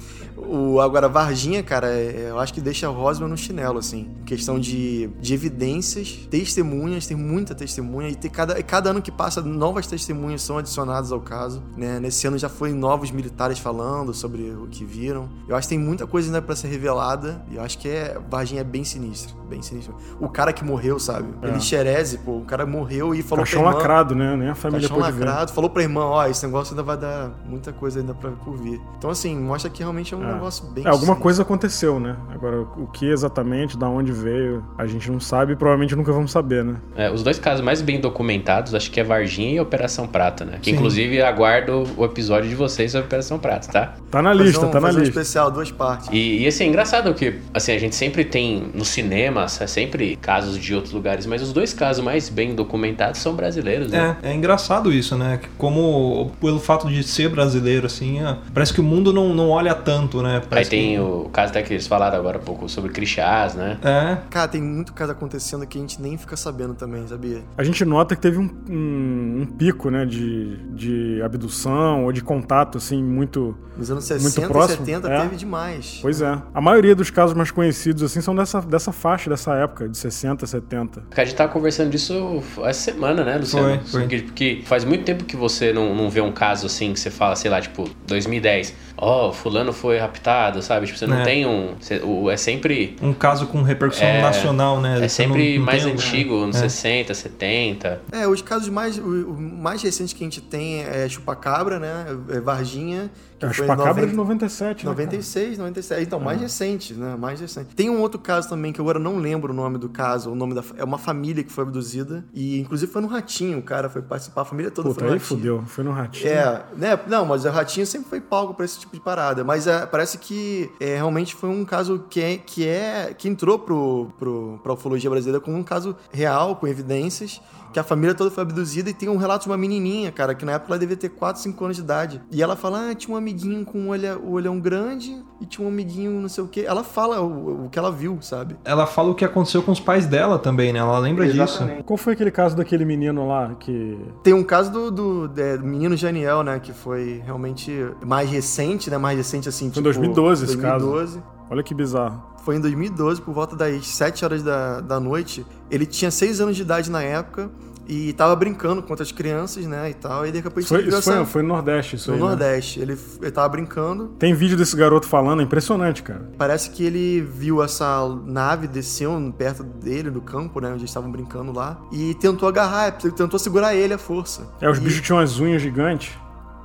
O, agora, Varginha, cara, é- eu acho que deixa Roswell no chinelo, assim. Questão de, de evidências, testemunhas, tem muita testemunha. E tem cada, cada ano que passa, novas testemunhas são adicionadas ao caso. Né? Nesse ano já foi novos militares falando sobre o que viram. Eu acho que tem muita coisa ainda pra ser revelada. E eu acho que é, Varginha é bem sinistro. Bem sinistro. O cara que morreu, sabe? É. Ele Xereze, pô, o cara morreu e falou Caixão pra irmã, lacrado, né? Nem a família Caixão pôde ver. lacrado, falou pra irmã, ó, esse negócio ainda vai dar muita coisa ainda pra por vir. Então, assim, mostra que realmente é um um É. negócio bem É, alguma simples. coisa aconteceu, né? Agora, o que exatamente, da onde veio, a gente não sabe e provavelmente nunca vamos saber, né? É, os dois casos mais bem documentados, acho que é Varginha e Operação Prata, né? Que Sim. inclusive aguardo o episódio de vocês sobre Operação Prata, tá? Tá na lista, um- tá na fazer um lista. especial, duas partes. E, e assim, é engraçado que assim, a gente sempre tem no cinema, é sempre casos de outros lugares, mas os dois casos mais bem documentados são brasileiros, né? É, é engraçado isso, né? Que Como pelo fato de ser brasileiro, assim, é, parece que o mundo não, não olha tanto, né? Aí Parece tem que- o caso até que eles falaram agora há pouco sobre Crixás, né? É, Cara, tem muito caso acontecendo que a gente nem fica sabendo também, sabia? A gente nota que teve um, um- um pico, né, de, de abdução ou de contato, assim, muito... Nos anos Muito 60 e próximo, 70 é. teve demais. Pois é. A maioria dos casos mais conhecidos, assim, são dessa, dessa faixa, dessa época, de 60, 70. Porque a gente tava conversando disso essa semana, né, Luciano? Foi, foi. Porque, porque faz muito tempo que você não, não vê um caso assim que você fala, sei lá, tipo, 2010. Ó, fulano foi raptado, sabe? Tipo, você não É. tem um. você- o- é sempre. um caso com repercussão É, nacional, né? É Você não- sempre não mais antigo, nos É. 60, 70. É, os casos mais, o, o mais recentes que a gente tem é Chupacabra, né? É Varginha. Que A foi em chupacabra é de 90 97, né? cara? 96, 97. Então, mais É. recente, né? Mais recente. Tem um outro caso também que eu agora não lembro o nome do caso. O nome da, é uma família que foi abduzida. E, inclusive, foi no Ratinho. O cara foi participar, a família toda Puta, foi no aí Ratinho. fudeu. Foi no ratinho. É, né? Não, mas o Ratinho sempre foi palco pra esse tipo de parada. Mas é, parece que é, realmente foi um caso que é que, é, que entrou pro, pro, pra ufologia brasileira como um caso real, com evidências. Que a família toda foi abduzida e tem um relato de uma menininha, cara, que na época ela devia ter 4, 5 anos de idade. E ela fala, ah, tinha um amiguinho com um olha- o olhão grande e tinha um amiguinho não sei o quê. Ela fala o, o que ela viu, sabe? Ela fala o que aconteceu com os pais dela também, né? Ela lembra disso. Qual foi aquele caso daquele menino lá que... Tem um caso do, do, é, do menino Janiel, né? Que foi realmente mais recente, né? Mais recente assim, Foi em tipo... 2012 esse caso. 2012. Olha que bizarro. Foi em 2012, por volta das 7 horas da, da noite. Ele tinha 6 anos de idade na época e tava brincando com outras crianças, né, e tal. E de repente Foi, ele isso foi, foi no Nordeste, isso no aí, né? Nordeste. Ele, ele tava brincando. Tem vídeo desse garoto falando, é impressionante, cara. Parece que ele viu essa nave descendo perto dele, do campo, né, onde eles estavam brincando lá. E tentou agarrar, tentou segurar ele à força. É, os E- bichos tinham as unhas gigantes,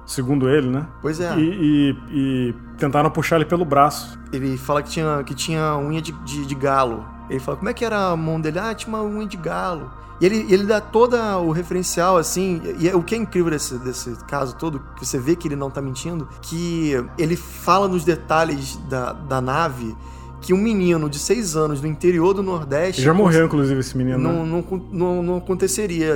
segundo ele, né? Pois é. E, e- e tentaram puxar ele pelo braço. Ele fala que tinha, que tinha unha de, de, de galo. Ele fala, como é que era a mão dele? Ah, tinha uma unha de galo. E ele, ele dá todo o referencial, assim, e é- o que é incrível desse, desse caso todo, que você vê que ele não tá mentindo, que ele fala nos detalhes da, da nave que um menino de 6 anos do interior do Nordeste... Já morreu, inclusive, esse menino. não, né? não, não, não aconteceria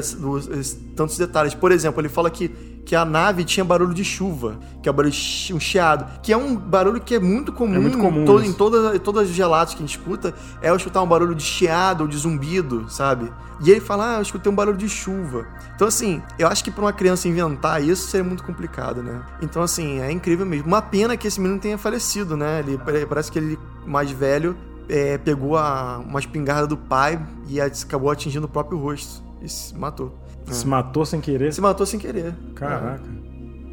tantos detalhes. Por exemplo, ele fala que, que a nave tinha barulho de chuva, que é o barulho um chiado, que é um barulho que é muito comum, É muito comum em, isso. em todas, todas os relatos que a gente escuta, é eu escutar um barulho de chiado ou de zumbido, sabe? E ele fala, ah, eu escutei um barulho de chuva. Então, assim, eu acho que pra uma criança inventar isso seria muito complicado, né? Então, assim, é incrível mesmo. Uma pena que esse menino tenha falecido, né? Ele parece que ele, mais velho, é, pegou a, uma espingarda do pai e acabou atingindo o próprio rosto. E se matou. Se matou sem querer. Se matou sem querer. Caraca.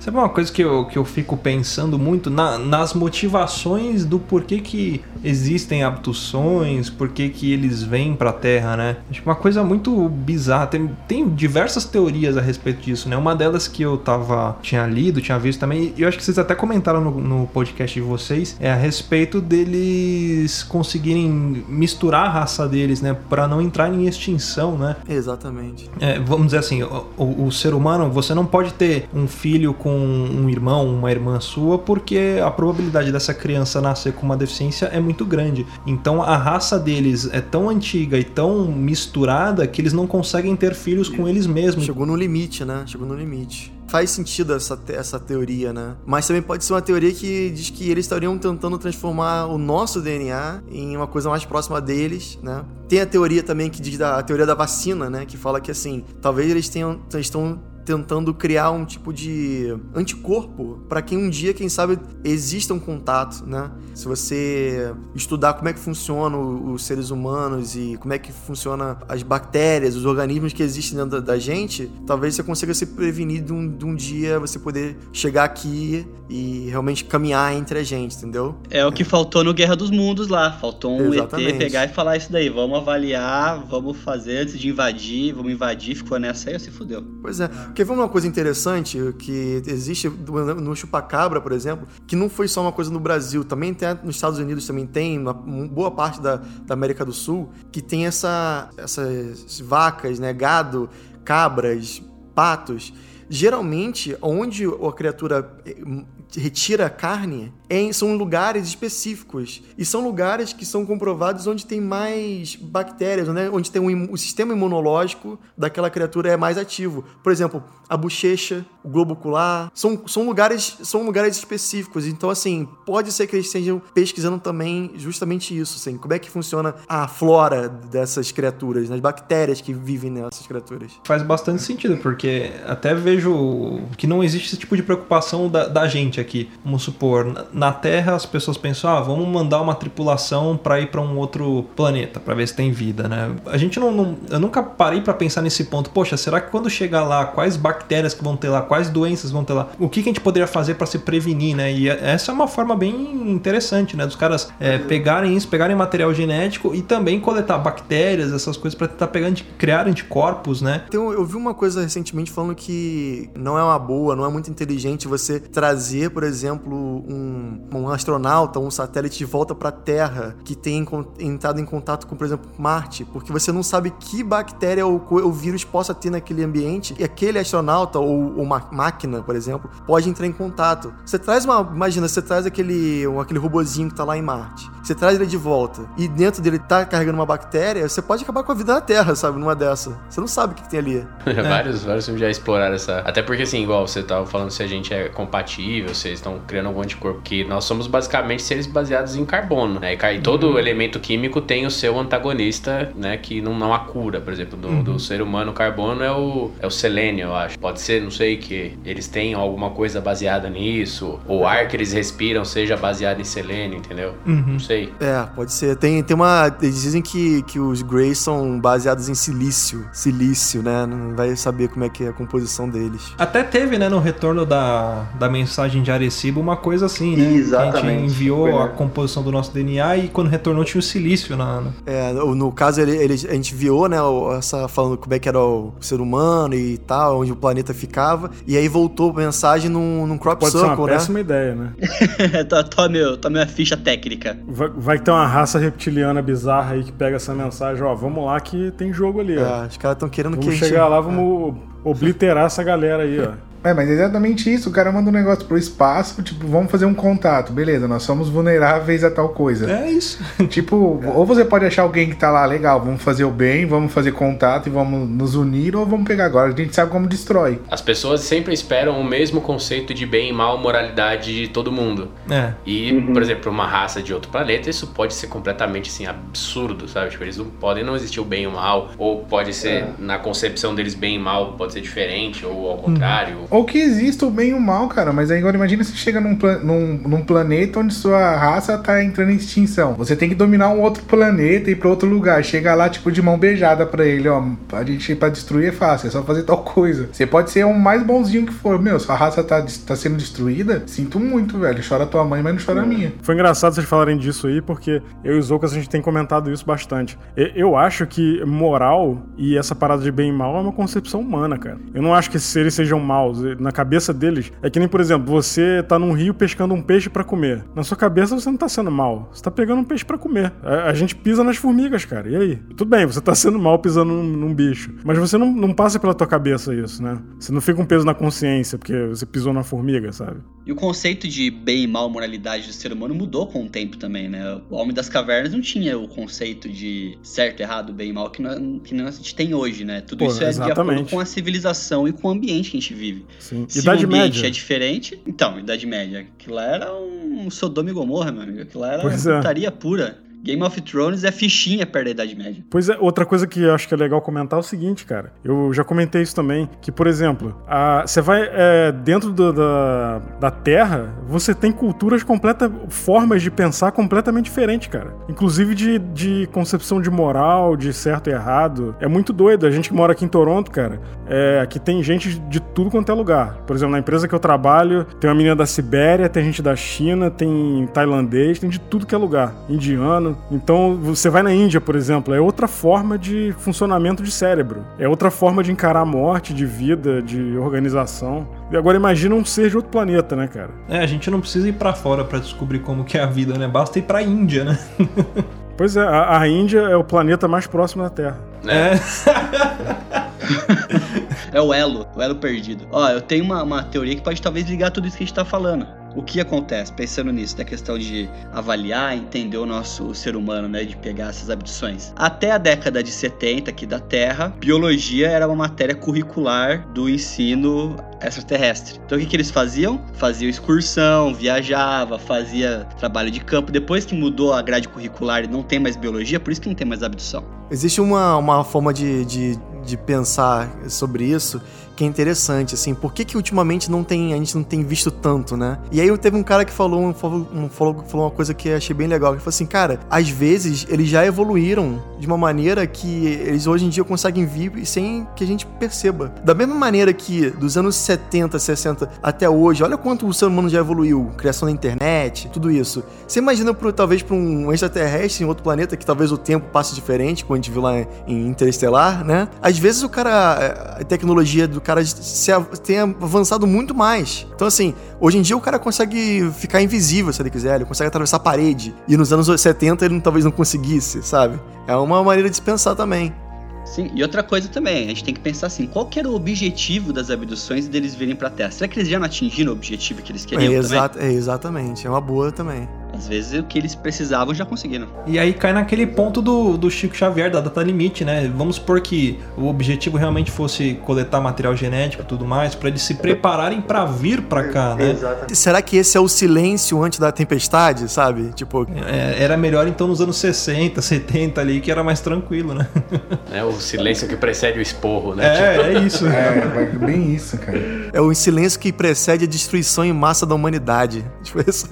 Sabe uma coisa que eu, que eu fico pensando muito Na- nas motivações do porquê que existem abduções, porquê que eles vêm pra Terra, né? Acho que uma coisa muito bizarra. Tem, tem diversas teorias a respeito disso, né? Uma delas que eu tava, tinha lido, tinha visto também, e eu acho que vocês até comentaram no, no podcast de vocês, é a respeito deles conseguirem misturar a raça deles, né? Pra não entrar em extinção, né? Exatamente. É, vamos dizer assim, o, o- o ser humano, você não pode ter um filho com um irmão, uma irmã sua, porque a probabilidade dessa criança nascer com uma deficiência é muito grande. Então a raça deles é tão antiga e tão misturada que eles não conseguem ter filhos com eles mesmos. Chegou no limite, né? Chegou no limite. Faz sentido essa, te- essa teoria, né? Mas também pode ser uma teoria que diz que eles estariam tentando transformar o nosso DNA em uma coisa mais próxima deles, né? Tem a teoria também que diz da a teoria da vacina, né? Que fala que assim, talvez eles tenham estão tentando criar um tipo de anticorpo para que um dia, quem sabe, exista um contato, né? Se você estudar como é que funciona o- os seres humanos e como é que funciona as bactérias, os organismos que existem dentro da, da gente, talvez você consiga se prevenir de um, de um dia você poder chegar aqui e realmente caminhar entre a gente, entendeu? É o que faltou no Guerra dos Mundos lá. Faltou um Exatamente. ET pegar e falar isso daí. Vamos avaliar, vamos fazer antes de invadir, vamos invadir, ficou nessa aí, se fudeu. Pois é. Quer ver uma coisa interessante que existe no chupacabra, por exemplo, que não foi só uma coisa no Brasil, também tem nos Estados Unidos também tem, na boa parte da, da América do Sul, que tem essa, essas vacas, né, gado, cabras, patos. Geralmente, onde a criatura eh, retira a carne em, são lugares específicos. E são lugares que são comprovados onde tem mais bactérias, né? onde tem um, o sistema imunológico daquela criatura é mais ativo. Por exemplo, a bochecha, o globo ocular, são, são, lugares, são lugares específicos. Então, assim, pode ser que eles estejam pesquisando também justamente isso, assim, como é que funciona a flora dessas criaturas, né? as bactérias que vivem nessas criaturas. Faz bastante sentido, porque até vejo que não existe esse tipo de preocupação da, da gente aqui. Vamos supor, na Terra as pessoas pensam, ah, vamos mandar uma tripulação para ir para um outro planeta para ver se tem vida, né? A gente não, não eu nunca parei para pensar nesse ponto. Poxa, será que quando chegar lá, quais bactérias que vão ter lá, quais doenças vão ter lá? O que, que a gente poderia fazer para se prevenir, né? E essa é uma forma bem interessante, né? Dos caras é, pegarem isso, pegarem material genético e também coletar bactérias, essas coisas para tentar pegar, criar anticorpos, né? Então, eu vi uma coisa recentemente falando que não é uma boa, não é muito inteligente você trazer, por exemplo, um um, astronauta, um satélite de volta para a Terra que tem entrado em contato com, por exemplo, Marte, porque você não sabe que bactéria ou, ou vírus possa ter naquele ambiente e aquele astronauta ou, ou uma máquina, por exemplo, pode entrar em contato. Você traz uma, imagina, você traz aquele, um, aquele robozinho que está lá em Marte, você traz ele de volta e dentro dele tá carregando uma bactéria, você pode acabar com a vida na Terra, sabe, numa dessa. Você não sabe o que, que tem ali. é. vários, vários filmes já exploraram essa. Até porque, assim, igual você tava falando se a gente é compatível, vocês estão criando algum anticorpo que nós somos basicamente seres baseados em carbono, né? E todo uhum. elemento químico tem o seu antagonista, né? Que não, não há cura, por exemplo, do, uhum. do ser humano, o carbono é o, é o selênio, eu acho. Pode ser, não sei, que eles tenham alguma coisa baseada nisso, ou o ar que eles respiram seja baseado em selênio, entendeu? Uhum. Não sei. É, pode ser. Tem, tem uma. Eles dizem que, que os Greys são baseados em silício. Silício, né? Não vai saber como é que é a composição deles. Até teve, né, no retorno da, da mensagem de Arecibo, uma coisa assim, né? Exatamente. A gente enviou a composição do nosso DNA e quando retornou tinha o silício na. É, no caso, ele, ele, a gente enviou, né, essa falando como é que era o ser humano e tal, onde o planeta ficava, e aí voltou a mensagem num, num crop Pode circle, ser uma né? péssima ideia, né? tome, tome a ficha técnica. Vai, vai ter uma raça reptiliana bizarra aí que pega essa mensagem, ó, vamos lá que tem jogo ali, ó. É, os caras estão querendo vamos que a gente... chegar lá, vamos é. obliterar essa galera aí, ó. É, mas é exatamente isso. O cara manda um negócio pro espaço, tipo, vamos fazer um contato. Beleza, nós somos vulneráveis a tal coisa. É isso. tipo, ou você pode achar alguém que tá lá, legal, vamos fazer o bem, vamos fazer contato e vamos nos unir, ou vamos pegar agora. A gente sabe como destrói. As pessoas sempre esperam o mesmo conceito de bem e mal, moralidade de todo mundo. É. E, uhum. por exemplo, uma raça de outro planeta, isso pode ser completamente, assim, absurdo, sabe? Tipo, eles não podem não existir o bem e o mal, ou pode ser, é. na concepção deles, bem e mal pode ser diferente, ou ao contrário. Uhum. Ou que exista o bem e o mal, cara. Mas aí agora imagina se chega num, num, num, planeta onde sua raça tá entrando em extinção. Você tem que dominar um outro planeta e ir pra outro lugar. Chega lá, tipo, de mão beijada pra ele, ó. A gente pra destruir é fácil, é só fazer tal coisa. Você pode ser o mais bonzinho que for. Meu, sua raça tá, tá sendo destruída, sinto muito, velho. Chora tua mãe, mas não chora a minha. Foi engraçado vocês falarem disso aí, porque eu e os Zoukas a gente tem comentado isso bastante. Eu acho que moral e essa parada de bem e mal é uma concepção humana, cara. Eu não acho que seres sejam maus. Na cabeça deles é que nem, por exemplo, você tá num rio pescando um peixe para comer. Na sua cabeça você não tá sendo mal. Você tá pegando um peixe para comer. A, a, gente pisa nas formigas, cara. E aí? Tudo bem, você tá sendo mal pisando num, num, bicho. Mas você não, não passa pela tua cabeça isso, né? Você não fica um peso na consciência porque você pisou na formiga, sabe? E o conceito de bem e mal, moralidade do ser humano mudou com o tempo também, né? O Homem das Cavernas não tinha o conceito de certo, errado, bem e mal que, nós, que a gente tem hoje, né? Tudo Pô, isso é exatamente. de acordo com a civilização e com o ambiente que a gente vive. Sim. Se Idade ambiente média. é diferente. Então, Idade Média. Aquilo lá era um Sodoma e Gomorra, meu amigo. Aquilo lá era é. putaria pura. Game of Thrones é fichinha perto da Idade Média. Pois é, outra coisa que eu acho que é legal comentar é o seguinte, cara. Eu já comentei isso também, que, por exemplo, você vai é, dentro do, da, da Terra, você tem culturas completas, formas de pensar completamente diferentes, cara. Inclusive de, de concepção de moral, de certo e errado. É muito doido. A gente que mora aqui em Toronto, cara, é, que tem gente de tudo quanto é lugar. Por exemplo, na empresa que eu trabalho, tem uma menina da Sibéria, tem gente da China, tem tailandês, tem de tudo que é lugar. Indiano. Então, você vai na Índia, por exemplo, é outra forma de funcionamento de cérebro. É outra forma de encarar a morte, de vida, de organização. E agora imagina um ser de outro planeta, né, cara? É, a gente não precisa ir pra fora pra descobrir como que é a vida, né? Basta ir pra Índia, né? Pois é, a, a Índia é o planeta mais próximo da Terra. É. É o elo, o elo perdido. Ó, eu tenho uma, uma teoria que pode talvez ligar tudo isso que a gente tá falando. O que acontece, pensando nisso, da questão de avaliar, entender o nosso ser humano, né, de pegar essas abduções. Até a década de 70 aqui da Terra, biologia era uma matéria curricular do ensino extraterrestre. Então o que, que eles faziam? Faziam excursão, viajava, fazia trabalho de campo. Depois que mudou a grade curricular e não tem mais biologia, por isso que não tem mais abdução. Existe uma, uma forma de, de, de pensar sobre isso que é interessante, assim, por que que ultimamente não tem, a gente não tem visto tanto, né? E aí teve um cara que falou, um, falou, falou, uma coisa que achei bem legal, que falou assim, cara, às vezes eles já evoluíram de uma maneira que eles hoje em dia conseguem vir sem que a gente perceba. Da mesma maneira que dos anos 70, 60 até hoje, olha quanto o ser humano já evoluiu, criação da internet, tudo isso. Você imagina pro, talvez para um extraterrestre em outro planeta que talvez o tempo passe diferente, como a gente viu lá em Interestelar, né? Às vezes o cara, a tecnologia do cara se tem avançado muito mais. Então assim, hoje em dia o cara consegue ficar invisível se ele quiser, ele consegue atravessar a parede. E nos anos 70 ele talvez não conseguisse, sabe? É uma maneira de se pensar também. Sim, e outra coisa também, a gente tem que pensar assim, qual que era o objetivo das abduções deles virem pra Terra? Será que eles já não atingiram o objetivo que eles É, queriam também? é, exatamente, é uma boa também. Às vezes o que eles precisavam já conseguiram. E aí cai naquele ponto do, do Chico Xavier, da data limite, né? Vamos supor que o objetivo realmente fosse coletar material genético e tudo mais, pra eles se prepararem pra vir pra cá, né? Será que esse é o silêncio antes da tempestade, sabe? Tipo, É, era melhor então nos anos 60, 70 ali, que era mais tranquilo, né? É o silêncio que precede o esporro, né? Tipo, É, é isso. É, vai- bem isso, cara. é o silêncio que precede a destruição em massa da humanidade. Tipo, isso.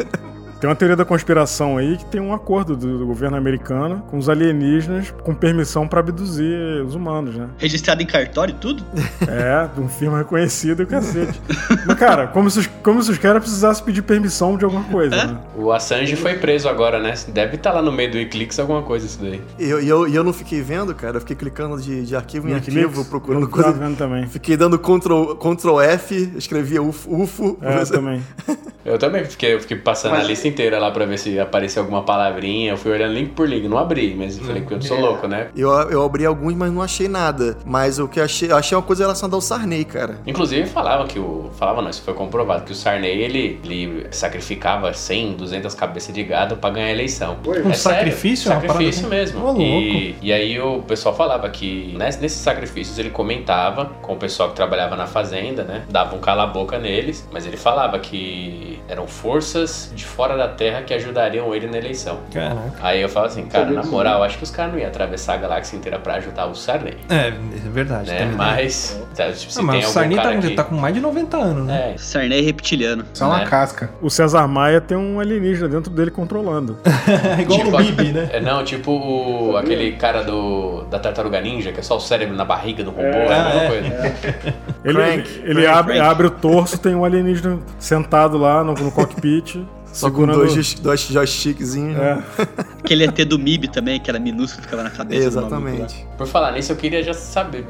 Tem uma teoria da conspiração aí que tem um acordo do, do governo americano com os alienígenas com permissão pra abduzir os humanos, né? Registrado em cartório e tudo? É, de um firma reconhecido e o cacete. Mas, cara, como se, os, como se os caras precisassem pedir permissão de alguma coisa, É? né? O Assange foi preso agora, né? Deve estar lá no meio do Eclipse alguma coisa isso daí. E eu, e eu, e eu não fiquei vendo, cara. Eu fiquei clicando de, de arquivo em arquivo, procurando eu coisa. vendo também. Fiquei dando Ctrl, Ctrl F, escrevia UFO. UFO É, eu também. Eu também fiquei, eu fiquei passando a lista inteira lá pra ver se aparecia alguma palavrinha. Eu fui olhando link por link, não abri, mas eu falei que eu sou louco, né? Eu, eu abri alguns, mas não achei nada. Mas o que eu achei, eu achei uma coisa relacionada ao Sarney, cara. Inclusive falava que o. Falava não, isso foi comprovado, que o Sarney ele, ele sacrificava 100, 200 cabeças de gado pra ganhar a eleição. Um sacrifício? É uma Sacrifício parada mesmo. Ô, louco. E, e aí o pessoal falava que ness- nesses sacrifícios ele comentava com o pessoal que trabalhava na fazenda, né? Dava um cala-boca neles, mas ele falava que eram forças de fora da terra que ajudariam ele na eleição. Caraca. Aí eu falo assim, cara, na moral, acho que os caras não iam atravessar a galáxia inteira pra ajudar o Sarney. É, é verdade. Né? Mas, tá, tipo, se Ah, mas tem o algum Sarney tá, que... tá com mais de 90 anos, né? É, Sarney reptiliano. Só uma Né? casca. O César Maia tem um alienígena dentro dele controlando. É igual Tipo, o Bibi, né? É, não, tipo o, aquele cara do, da Tartaruga Ninja, que é só o cérebro na barriga do robô, é, a Ah, mesma é. coisa. Ele, Crank, ele Crank, abre, Crank. abre o torso, tem um alienígena sentado lá no, no cockpit. Só com segurando- dois, joys- dois joystickzinhos. É. Aquele ET do MIB também, que era minúsculo, ficava na cabeça. Exatamente. Por falar nisso, eu queria já saber,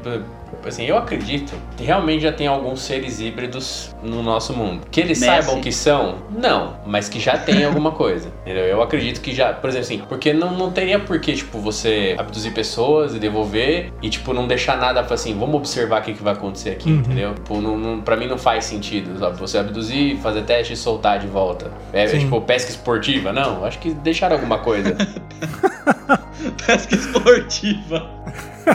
assim, eu acredito que realmente já tem alguns seres híbridos no nosso mundo. Que eles Messi. saibam que são, não, mas que já tem alguma coisa, entendeu? Eu acredito que já, por exemplo assim, porque não, não teria por que, tipo, você abduzir pessoas e devolver e, tipo, não deixar nada pra assim, vamos observar o que, que vai acontecer aqui, entendeu? Tipo, não, não, pra mim não faz sentido, sabe? Você abduzir, fazer teste e soltar de volta. É, Sim. tipo, pesca esportiva, não, acho que deixaram alguma coisa. Pesca esportiva.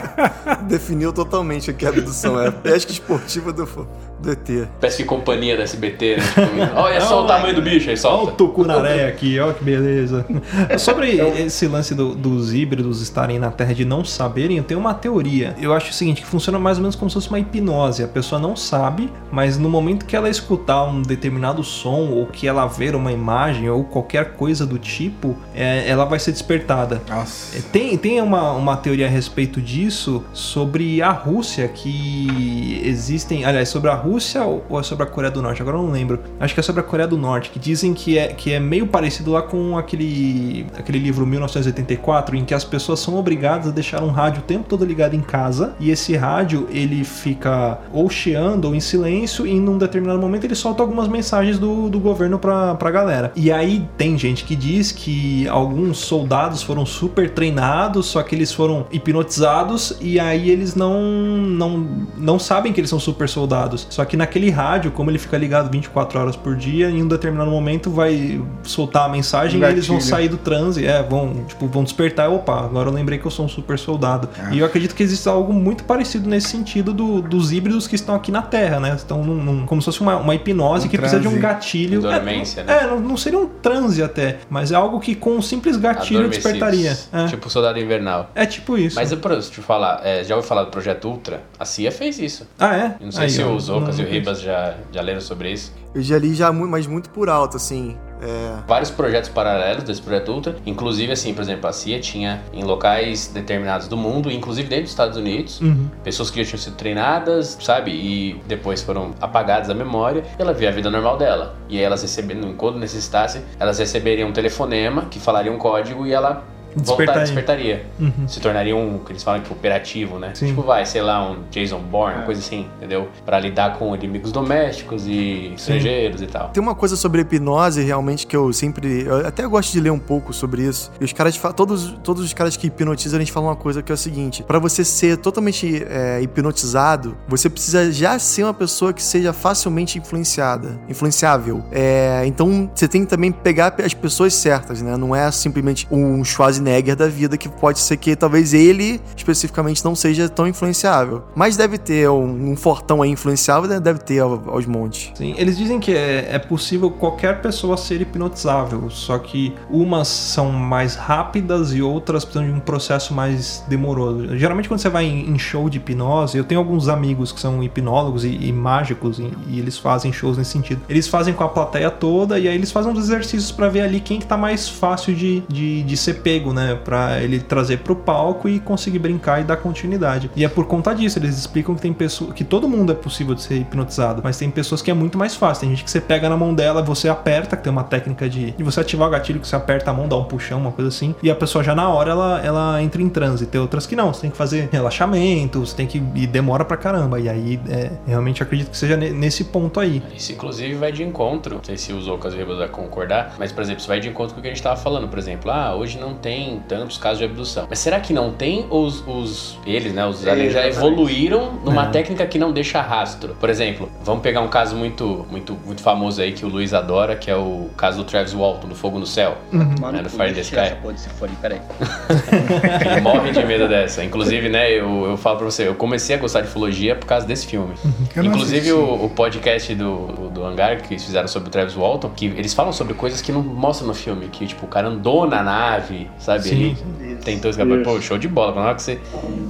Definiu totalmente o que a abdução é. Pesca esportiva do. Do ET. Parece que companhia da SBT, né? Tipo, olha só o tamanho do bicho, aí Olha o tucunaré aqui, ó que beleza. Sobre esse lance do- dos híbridos estarem na Terra e de não saberem, eu tenho uma teoria. Eu acho o seguinte, que funciona mais ou menos como se fosse uma hipnose. A pessoa não sabe, mas no momento que ela escutar um determinado som, ou que ela ver uma imagem, ou qualquer coisa do tipo, é, ela vai ser despertada. Nossa. É, Tem, tem uma, uma teoria a respeito disso sobre a Rússia, que existem. Aliás, sobre a Rússia ou é sobre a Coreia do Norte? Agora eu não lembro. Acho que é sobre a Coreia do Norte, que dizem que é, que é meio parecido lá com aquele, aquele livro 1984, em que as pessoas são obrigadas a deixar um rádio o tempo todo ligado em casa, e esse rádio ele fica ou chiando ou em silêncio, e num determinado momento ele solta algumas mensagens do, do governo pra, pra galera. E aí tem gente que diz que alguns soldados foram super treinados, só que eles foram hipnotizados e aí eles não, não, não sabem que eles são super soldados. Só que naquele rádio, como ele fica ligado 24 horas por dia, em um determinado momento vai soltar a mensagem e eles vão sair do transe, é, vão, tipo, vão despertar, opa, agora eu lembrei que eu sou um super soldado. E eu acredito que existe algo muito parecido nesse sentido do- dos híbridos que estão aqui na Terra, né? Estão num, num- como se fosse uma, uma hipnose Um que precisa de um transe. gatilho. Dormência, é, né? é, não, não seria um transe até, mas é algo que com um simples gatilho despertaria. É. Tipo soldado invernal. É tipo isso. Mas eu, pra te falar, é, já ouviu falar do Projeto Ultra? A CIA fez isso. Ah, é? Eu não sei Aí, se ó, o Zocas e o Ribas já, já leram sobre isso. Eu já li já, mas muito por alto, assim. É, Vários projetos paralelos desse Projeto Ultra. Inclusive, assim, por exemplo, a CIA tinha em locais determinados do mundo, inclusive dentro dos Estados Unidos, Uhum. pessoas que já tinham sido treinadas, sabe? E depois foram apagadas da memória. E ela via a vida normal dela. E aí elas recebendo, quando necessitassem, elas receberiam um telefonema que falaria um código e ela Despertaria. despertaria. Uhum. Se tornaria um, que eles falam que operativo, né? Sim. Tipo, vai, sei lá, um Jason Bourne, uma coisa assim, entendeu? Pra lidar com inimigos domésticos e estrangeiros e tal. Tem uma coisa sobre hipnose realmente que eu sempre. Eu até gosto de ler um pouco sobre isso. E os caras. Todos, todos os caras que hipnotizam, eles falam uma coisa que é o seguinte: Pra você ser totalmente é, hipnotizado, você precisa já ser uma pessoa que seja facilmente influenciada, influenciável. É, então você tem que também pegar as pessoas certas, né? Não é simplesmente um Schwarzenegger da vida que pode ser que talvez ele especificamente não seja tão influenciável. Mas deve ter um, um fortão aí influenciável, né? deve ter ao- aos montes. Sim, eles dizem que é, é possível qualquer pessoa ser hipnotizável, só que umas são mais rápidas e outras precisam de um processo mais demoroso. Geralmente quando você vai em, em show de hipnose, eu tenho alguns amigos que são hipnólogos e, e mágicos e, e eles fazem shows nesse sentido. Eles fazem com a plateia toda e aí eles fazem uns exercícios pra ver ali quem que tá mais fácil de, de, de ser pego, né? Pra ele trazer pro palco e conseguir brincar e dar continuidade. E é por conta disso, eles explicam que tem pessoas que todo mundo é possível de ser hipnotizado, mas tem pessoas que é muito mais fácil. Tem gente que você pega na mão dela, você aperta, que tem uma técnica de, de você ativar o gatilho, que você aperta a mão, dá um puxão, uma coisa assim, e a pessoa já na hora ela, ela entra em transe. Tem outras que não, você tem que fazer relaxamento, você tem que. e demora pra caramba. E aí, é, realmente acredito que seja ne- nesse ponto aí. Isso, inclusive, vai de encontro. Não sei se o Zocas e o Ribas vai concordar, mas, por exemplo, isso vai de encontro com o que a gente tava falando. Por exemplo, ah, hoje não tem tantos casos de abdução. Mas será que não tem? Ou os, os eles, né, os aliens já evoluíram numa É. técnica que não deixa rastro? Por exemplo, vamos pegar um caso muito, muito, muito famoso aí que o Luiz adora, que é o caso do Travis Walton, do Fogo no Céu. Mano, É, do cu, Fire the Sky. essa porra desse fone, peraí. Ele morre de medo dessa. Inclusive, né, eu, eu falo pra você, eu comecei a gostar de ufologia por causa desse filme. Eu não Inclusive, o, o podcast do, do Hangar que eles fizeram sobre o Travis Walton, que eles falam sobre coisas que não mostram no filme. Que, tipo, o cara andou na nave, sabe? Sim. Ele tentou escapar. Pô, show de bola. Na hora que você...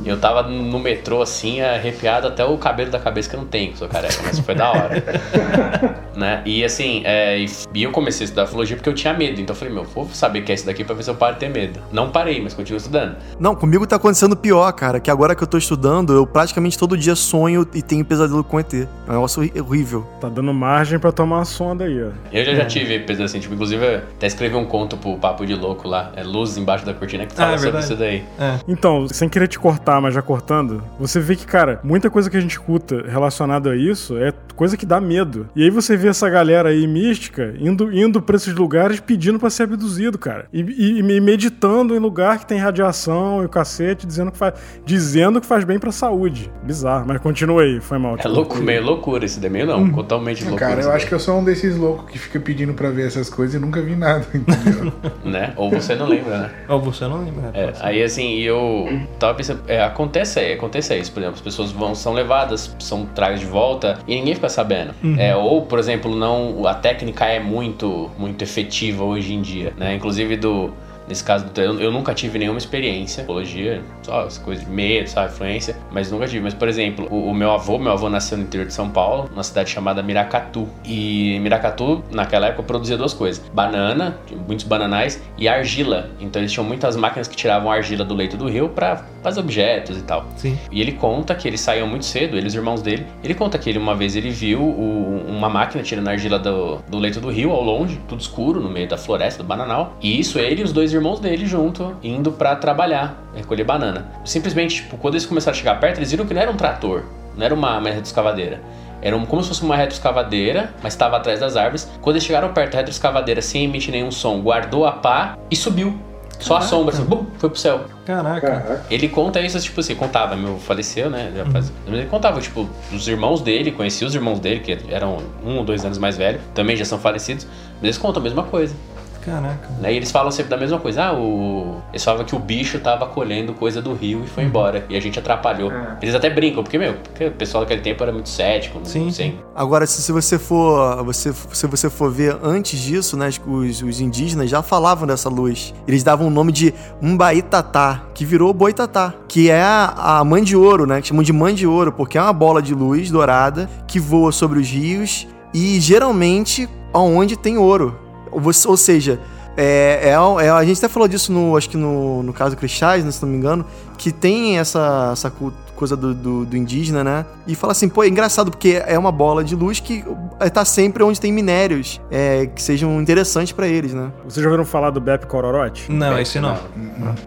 Eu tava no metrô, assim, arrepiado até o cabelo da cabeça que eu não tenho, que sou careca. Mas foi da hora. né? E, assim, é, e, eu comecei a estudar ufologia porque eu tinha medo. Então eu falei, meu, vou saber que é isso daqui pra ver se eu paro de ter medo. Não parei, mas continuo estudando. Não, comigo tá acontecendo pior, cara. Que agora que eu tô estudando, eu praticamente todo dia sonho e tenho pesadelo com ET. É um negócio horrível. Tá dando margem pra tomar uma sonda aí, ó. Eu já, já tive pesadelo assim, tipo, inclusive até escrevi um conto pro Papo de Louco lá, é Luz Embaixo da Cortina, que fala Ah, é sobre isso daí. Então, sem querer te cortar, mas já cortando, você vê que, cara, muita coisa que a gente escuta relacionada a isso é coisa que dá medo. E aí você vê essa galera aí mística indo, indo pra esses lugares pedindo pra ser abduzido, cara. E, e- e meditando em lugar que tem radiação e o cacete, dizendo que faz, dizendo que faz bem pra saúde. Bizarro, mas continua aí, foi mal. É louco, meio loucura esse daí, meio não, totalmente loucura. Cara, eu acho que eu sou um desses loucos que fica pedindo pra ver essas coisas e nunca vi nada, entendeu? Né? Ou você não lembra, né? Ou você não lembra? É, aí assim, eu tava pensando, é, acontece, acontece isso, por exemplo, as pessoas vão, são levadas, são tragas de volta e ninguém fica sabendo. É, ou, por exemplo, não, a técnica é muito, muito efetiva hoje em dia, né? Inclusive do Nesse caso, eu, eu nunca tive nenhuma experiência, psicologia, só as coisas de medo, sabe, influência, mas nunca tive. Mas, por exemplo, o, o meu avô, meu avô nasceu no interior de São Paulo, numa cidade chamada Miracatu. E Miracatu, naquela época, produzia duas coisas: banana, muitos bananais, e argila. Então eles tinham muitas máquinas que tiravam argila do leito do rio para fazer objetos e tal. Sim. E ele conta que eles saíam muito cedo, ele e os irmãos dele. Ele conta que ele uma vez ele viu o- uma máquina tirando argila do, do leito do rio ao longe, tudo escuro, no meio da floresta, do bananal. E isso ele e os dois irmãos dele junto, indo pra trabalhar, recolher banana. Simplesmente, tipo, quando eles começaram a chegar perto, eles viram que não era um trator, não era uma, uma retroescavadeira. Era um- como se fosse uma retroescavadeira, mas estava atrás das árvores. Quando eles chegaram perto, a retroescavadeira, sem emitir nenhum som, guardou a pá e subiu. Só a sombra, assim, bum, foi pro céu. Caraca. Ele conta isso, tipo assim, contava, meu faleceu, né? Já faz... Mas ele contava, tipo, os irmãos dele, conhecia os irmãos dele, que eram um ou dois anos mais velhos, também já são falecidos, mas eles contam a mesma coisa. Caraca. Né? E eles falam sempre da mesma coisa. Ah, o... eles falavam que o bicho tava colhendo coisa do rio e foi embora. E a gente atrapalhou. Eles até brincam, porque, meu, porque o pessoal daquele tempo era muito cético, não Sim, sei. Agora, se, se você for você, se você for ver antes disso, né, os, os indígenas já falavam dessa luz. Eles davam o nome de Mbaitatá, que virou Boitatá, que é a, a mãe de ouro, né, que chamam de mãe de ouro, porque é uma bola de luz dourada que voa sobre os rios e geralmente aonde tem ouro. Ou seja, é, é- é- a gente até falou disso no, acho que no, no caso Cristais, né, se não me engano, que tem essa, essa coisa do, do- do indígena, né? E fala assim, pô, é engraçado porque é uma bola de luz que é, tá sempre onde tem minérios é, que sejam interessantes pra eles, né? Vocês já ouviram falar do Bep Cororote? Não, esse não.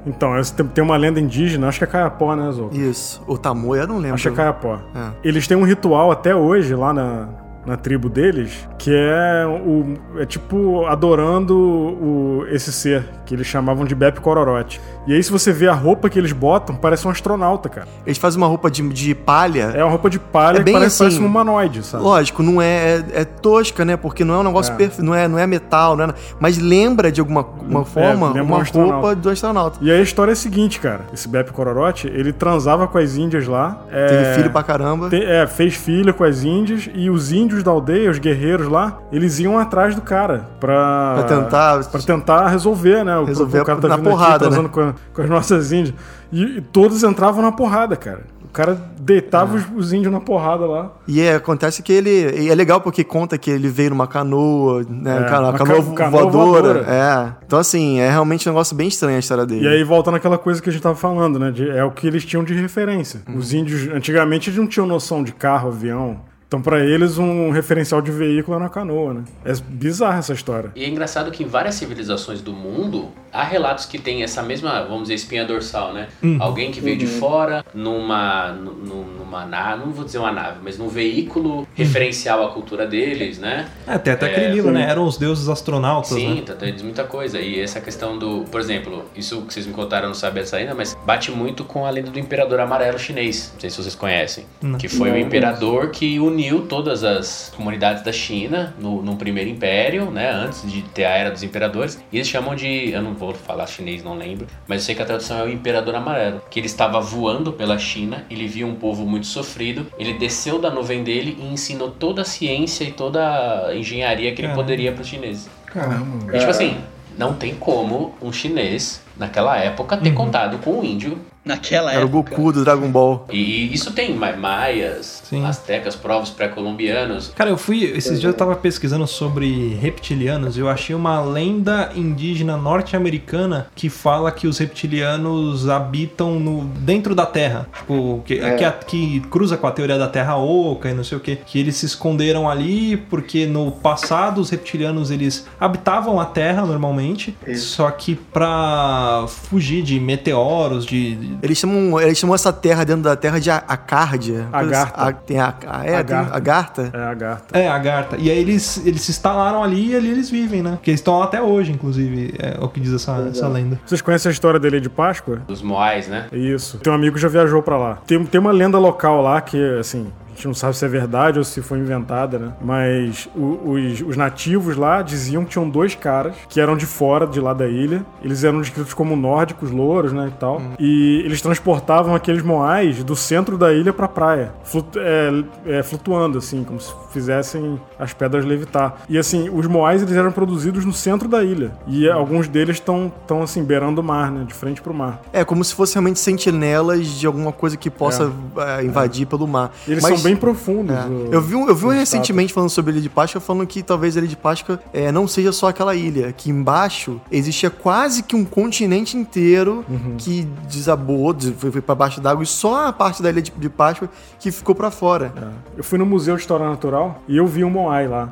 Então, esse tem, tem uma lenda indígena, acho que é Caiapó, né, Zou? Isso. O Tamoio, eu não lembro. Acho que é Caiapó. É. Eles têm um ritual até hoje lá na, na tribo deles, que é o é tipo adorando o, esse ser, que eles chamavam de Bep Cororote. E aí, se você vê a roupa que eles botam, parece um astronauta, cara. Eles fazem uma roupa de, de palha. É uma roupa de palha É que parece, assim, parece um humanoide, sabe? Lógico, não é, é, é tosca, né? Porque não é um negócio É. perfeito, não é, não é metal, não é, mas lembra de alguma uma forma lembra um uma astronauta. roupa do astronauta. E aí a história é a seguinte, cara. Esse Bep Cororote, ele transava com as índias lá. é, Teve filho pra caramba. te- é, fez filho com as índias e os índios da aldeia, os guerreiros lá, eles iam atrás do cara pra... Pra tentar- Pra tentar resolver, né? O- Resolver o cara tá na vindo aqui porrada, transando né? com, com as nossas índias. E, e todos entravam na porrada, cara. O cara deitava É. os, os índios na porrada lá. E é, acontece que ele. É legal porque conta que ele veio numa canoa, né? É, canoa, uma canoa ca- canoa voadora. voadora. É. Então, assim, é realmente um negócio bem estranho a história dele. E aí volta naquela coisa que a gente tava falando, né? de- é o que eles tinham de referência. Uhum. Os índios, antigamente, eles não tinham noção de carro, avião. Então, pra eles, um referencial de veículo era uma canoa, né? É bizarra essa história. E é engraçado que em várias civilizações do mundo há relatos que tem essa mesma, vamos dizer, espinha dorsal, né? Alguém que veio de fora numa, nu- nu- numa nave, não vou dizer uma nave, mas num veículo referencial à cultura deles, né? É, tem até aquele É, livro, né? Eram os deuses astronautas, Sim, né? tá, tá, diz muita coisa. E essa questão do, por exemplo, isso que vocês me contaram, eu não sabia essa ainda, mas bate muito com a lenda do imperador amarelo chinês. Não sei se vocês conhecem. Não. Que foi o imperador que uniu todas as comunidades da China no, num primeiro império, né? Antes de ter a era dos imperadores. E eles chamam de. Eu não vou falar chinês, não lembro. Mas eu sei que a tradução é o imperador amarelo. Que ele estava voando pela China, ele viu um povo muito sofrido, ele desceu da nuvem dele e ensinou toda a ciência e toda a engenharia que ele Caramba. poderia para os chineses. Caramba. E tipo assim, não tem como um chinês, naquela época, ter contado com um índio. Naquela Era o época. Goku do Dragon Ball. E isso tem ma- maias, Sim. astecas, povos pré-colombianos. Cara, eu fui. Esses dias eu tava pesquisando sobre reptilianos e eu achei uma lenda indígena norte-americana que fala que os reptilianos habitam no, dentro da Terra. Tipo, que, que, a- que cruza com a teoria da Terra Oca e não sei o que. Que eles se esconderam ali porque no passado os reptilianos eles habitavam a Terra normalmente. Só que pra fugir de meteoros, de. Eles chamam, eles chamam essa terra dentro da terra de Acárdia. Agartha. A, tem a, a, é, tem Agartha. Agartha. É a gata. É, a Garta. E aí eles, eles se instalaram ali e ali eles vivem, né? Porque eles estão lá até hoje, inclusive. É o que diz essa, essa lenda. Vocês conhecem a história dele de Páscoa? Dos Moais, né? Isso. Tem um amigo que já viajou pra lá. Tem, tem uma lenda local lá que, assim, gente não sabe se é verdade ou se foi inventada, né? Mas o- os, os nativos lá diziam que tinham dois caras que eram de fora, de lá da ilha. Eles eram descritos como nórdicos, louros, né, e tal. E eles transportavam aqueles moais do centro da ilha pra praia, flutu- é, é, flutuando, assim, como se fizessem as pedras levitar. E assim, os moais eles eram produzidos no centro da ilha. E alguns deles estão, estão assim, beirando o mar, né, de frente pro mar. É, como se fossem realmente sentinelas de alguma coisa que possa é, invadir pelo mar. Eles Mas- são bem profundos. É. Eu vi um, eu vi um recentemente falando sobre a Ilha de Páscoa, falando que talvez a Ilha de Páscoa é, não seja só aquela ilha, que embaixo existia quase que um continente inteiro Uhum. que desabou, des- foi, foi para baixo d'água e só a parte da Ilha de, de Páscoa que ficou pra fora. É. Eu fui no Museu de História Natural e eu vi um Moai lá.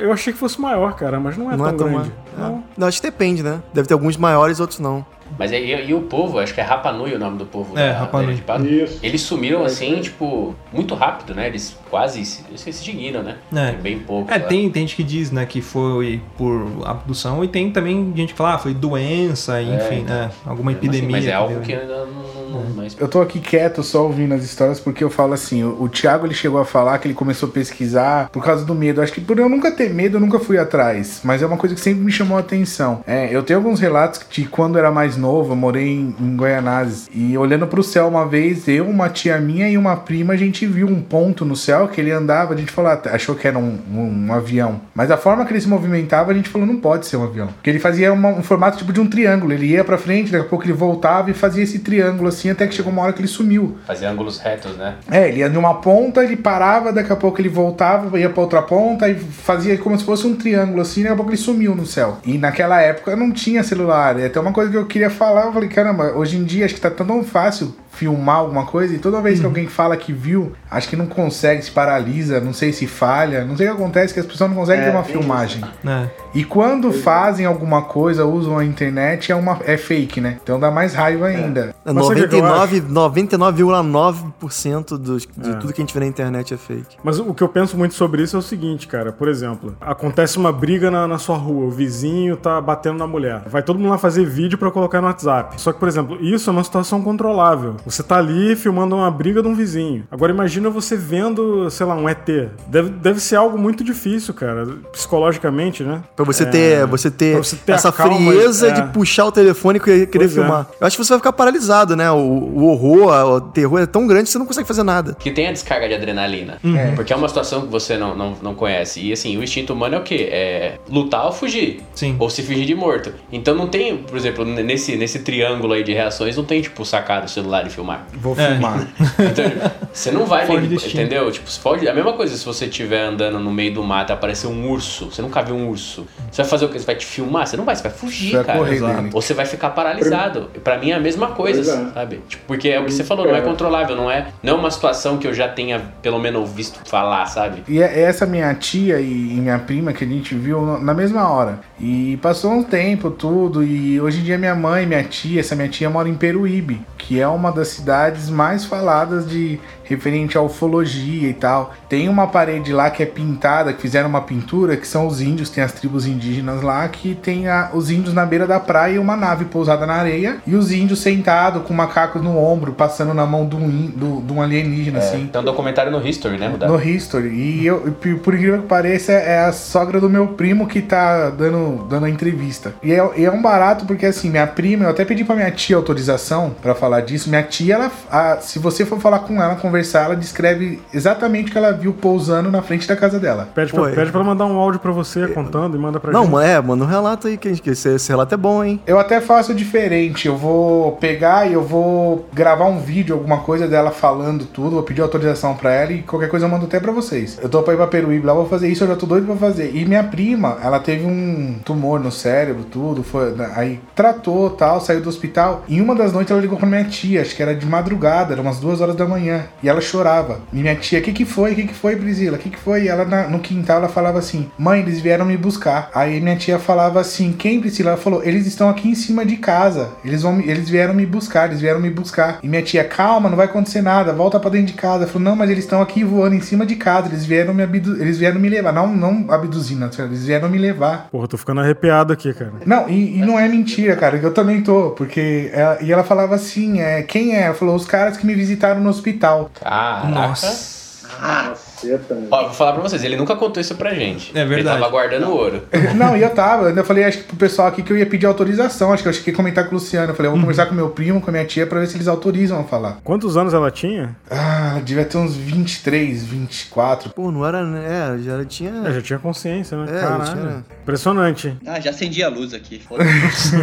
Eu achei que fosse maior, cara, mas não é Uhum. não tão é tão grande. Não. é. Não, acho que depende, né? Deve ter alguns maiores, outros não. Mas aí, e, o povo, acho que é Rapa Nui o nome do povo É, da, Rapa da Ilha Nui. de Páscoa. Isso. Eles sumiram assim, tipo, muito rápido, né? Eles quase se, se extinguiram, né? É. Bem pouco. É, lá. tem, tem gente que diz, né, que foi por abdução e tem também gente que fala, ah, foi doença, enfim, né, alguma assim, epidemia. mas é algo que ainda não. não, não mas Eu tô aqui quieto só ouvindo as histórias porque eu falo assim, o, o Thiago ele chegou a falar que ele começou a pesquisar por causa do medo. Acho que por eu nunca ter medo, eu nunca fui atrás, mas é uma coisa que sempre me chamou a atenção. É, eu tenho alguns relatos de quando era mais novo, eu morei em, em Goianazes e olhando pro céu uma vez, eu, uma tia minha e uma prima, a gente viu um ponto no céu que ele andava, a gente falou, ah, achou que era um, um- um avião. Mas a forma que ele se movimentava, a gente falou, não pode ser um avião. Porque ele fazia uma- um formato tipo de um triângulo. Ele ia pra frente, daqui a pouco ele voltava e fazia esse triângulo assim, até que chegou uma hora que ele sumiu. fazia ângulos retos, né? É, ele ia de uma ponta, ele parava, daqui a pouco ele voltava, ia pra outra ponta e fazia como se fosse um triângulo assim, daqui a pouco ele sumiu no céu. E naquela época não tinha celular. É até uma coisa que eu queria falar, eu falei, caramba, hoje em dia acho que tá tão fácil filmar alguma coisa e toda vez que alguém fala que viu, acho que não consegue, se paralisa, não sei se falha, não sei o que acontece, que as pessoas não conseguem É, ter uma filmagem. É. E quando fazem alguma coisa, usam a internet, é, uma, é fake, né? Então dá mais raiva ainda. Eu 99 99,9% dos- de É. tudo que a gente vê na internet é fake. Mas o que eu penso muito sobre isso é o seguinte, cara. Por exemplo, acontece uma briga na, na sua rua, o vizinho tá batendo na mulher. Vai todo mundo lá fazer vídeo pra colocar no WhatsApp. Só que, por exemplo, isso é uma situação controlável. Você tá ali filmando uma briga de um vizinho. Agora imagina você vendo, sei lá, um ET. Deve, deve ser algo muito difícil, cara, psicologicamente, né? Pra você É, ter, você ter, pra você ter a essa calma, frieza é. de puxar o telefone e querer Pois é. filmar. Eu acho que você vai ficar paralisado, né? O, o horror, o terror é tão grande que você não consegue fazer nada. Que tem a descarga de adrenalina. Uhum. Porque é uma situação que você não, não, não conhece. E assim, o instinto humano é o quê? É lutar ou fugir. Sim. Ou se fingir de morto. Então não tem, por exemplo, nesse, nesse triângulo aí de reações, não tem, tipo, sacar o celular e filmar. Vou É. filmar. Então, você não vai nem- entendeu? Tipo, você pode, a mesma coisa se você estiver andando no meio do mato e aparecer um urso. Você nunca viu um urso. Você vai fazer o quê? Você vai te filmar? Você não vai, você vai fugir, Você vai cara. dele. Ou você vai ficar paralisado. Pra mim é a mesma coisa, é. sabe? Tipo, porque é o que você falou, não é controlável, não é, não é uma situação que eu já tenha pelo menos visto falar, sabe? E é essa minha tia e minha prima que a gente viu na mesma hora. E passou um tempo, tudo. E hoje em dia minha mãe, minha tia, essa minha tia mora em Peruíbe, que é uma das cidades mais faladas de referente à ufologia e tal. Tem uma parede lá que é pintada, que fizeram uma pintura, que são os índios, tem as tribos indígenas lá, que tem a- os índios na beira da praia e uma nave pousada na areia. E os índios sentados com macacos no ombro, passando na mão de um, do- de um alienígena, assim. Tem um documentário no History, né, Rudá? No History. E eu, por incrível que pareça, é a sogra do meu primo que tá dando, dando a entrevista. E é, é um barato porque, assim, minha prima, eu até pedi pra minha tia autorização pra falar disso. Minha tia, ela, a- se você for falar com ela, conversar, ela descreve exatamente o que ela viu pousando na frente da casa dela. Pede pra, Oi. pede pra mandar um áudio pra você contando e manda pra Não, gente. mas é, manda um relato aí, que, a gente- que esse, esse relato é bom, hein? Eu até faço diferente. Eu vou pegar e eu vou gravar um vídeo, alguma coisa dela falando tudo. Vou pedir autorização pra ela e qualquer coisa eu mando até pra vocês. Eu tô pra ir pra Peruíbe lá, vou fazer isso, eu já tô doido pra fazer. E minha prima, ela teve um tumor no cérebro, tudo. Foi, aí tratou tal, saiu do hospital. E uma das noites ela ligou pra minha tia, acho que era de madrugada, era umas duas horas da manhã. E ela chorava. E minha tia, o que que foi? O que que foi, Priscila? O que que foi? E ela na- no quintal ela falava assim: Mãe, eles vieram me buscar. Aí minha tia falava assim: Quem, Priscila? Ela falou: Eles estão aqui em cima de casa. Eles, vão, eles vieram me buscar, eles vieram me buscar. E minha tia, calma, não vai acontecer nada, volta pra dentro de casa. Ela falou: Não, mas eles estão aqui voando em cima de casa. Eles vieram me abdu eles vieram me levar. Não, não abduzindo, eles vieram me levar. Porra, tô ficando arrepiado aqui, cara. Não, e, e não é mentira, cara, que eu também tô, porque. ela- e ela falava assim: é, quem é? Ela falou: Os caras que me visitaram no hospital. Caraca. Nossa. Caceta, meu. Ó, vou falar pra vocês, ele nunca contou isso pra gente. É verdade. Ele tava guardando ouro. Não, e eu tava, eu ainda falei, acho que pro pessoal aqui que eu ia pedir autorização. Acho que eu cheguei a comentar com o Luciano. Eu falei, eu vou conversar com meu primo, com a minha tia, pra ver se eles autorizam a falar. Quantos anos ela tinha? Ah, ela devia ter uns 23, 24. Pô, não era. É, já tinha. É, já tinha consciência, né? É, Caralho. tinha- Impressionante. Ah, já acendi a luz aqui. Foda-se.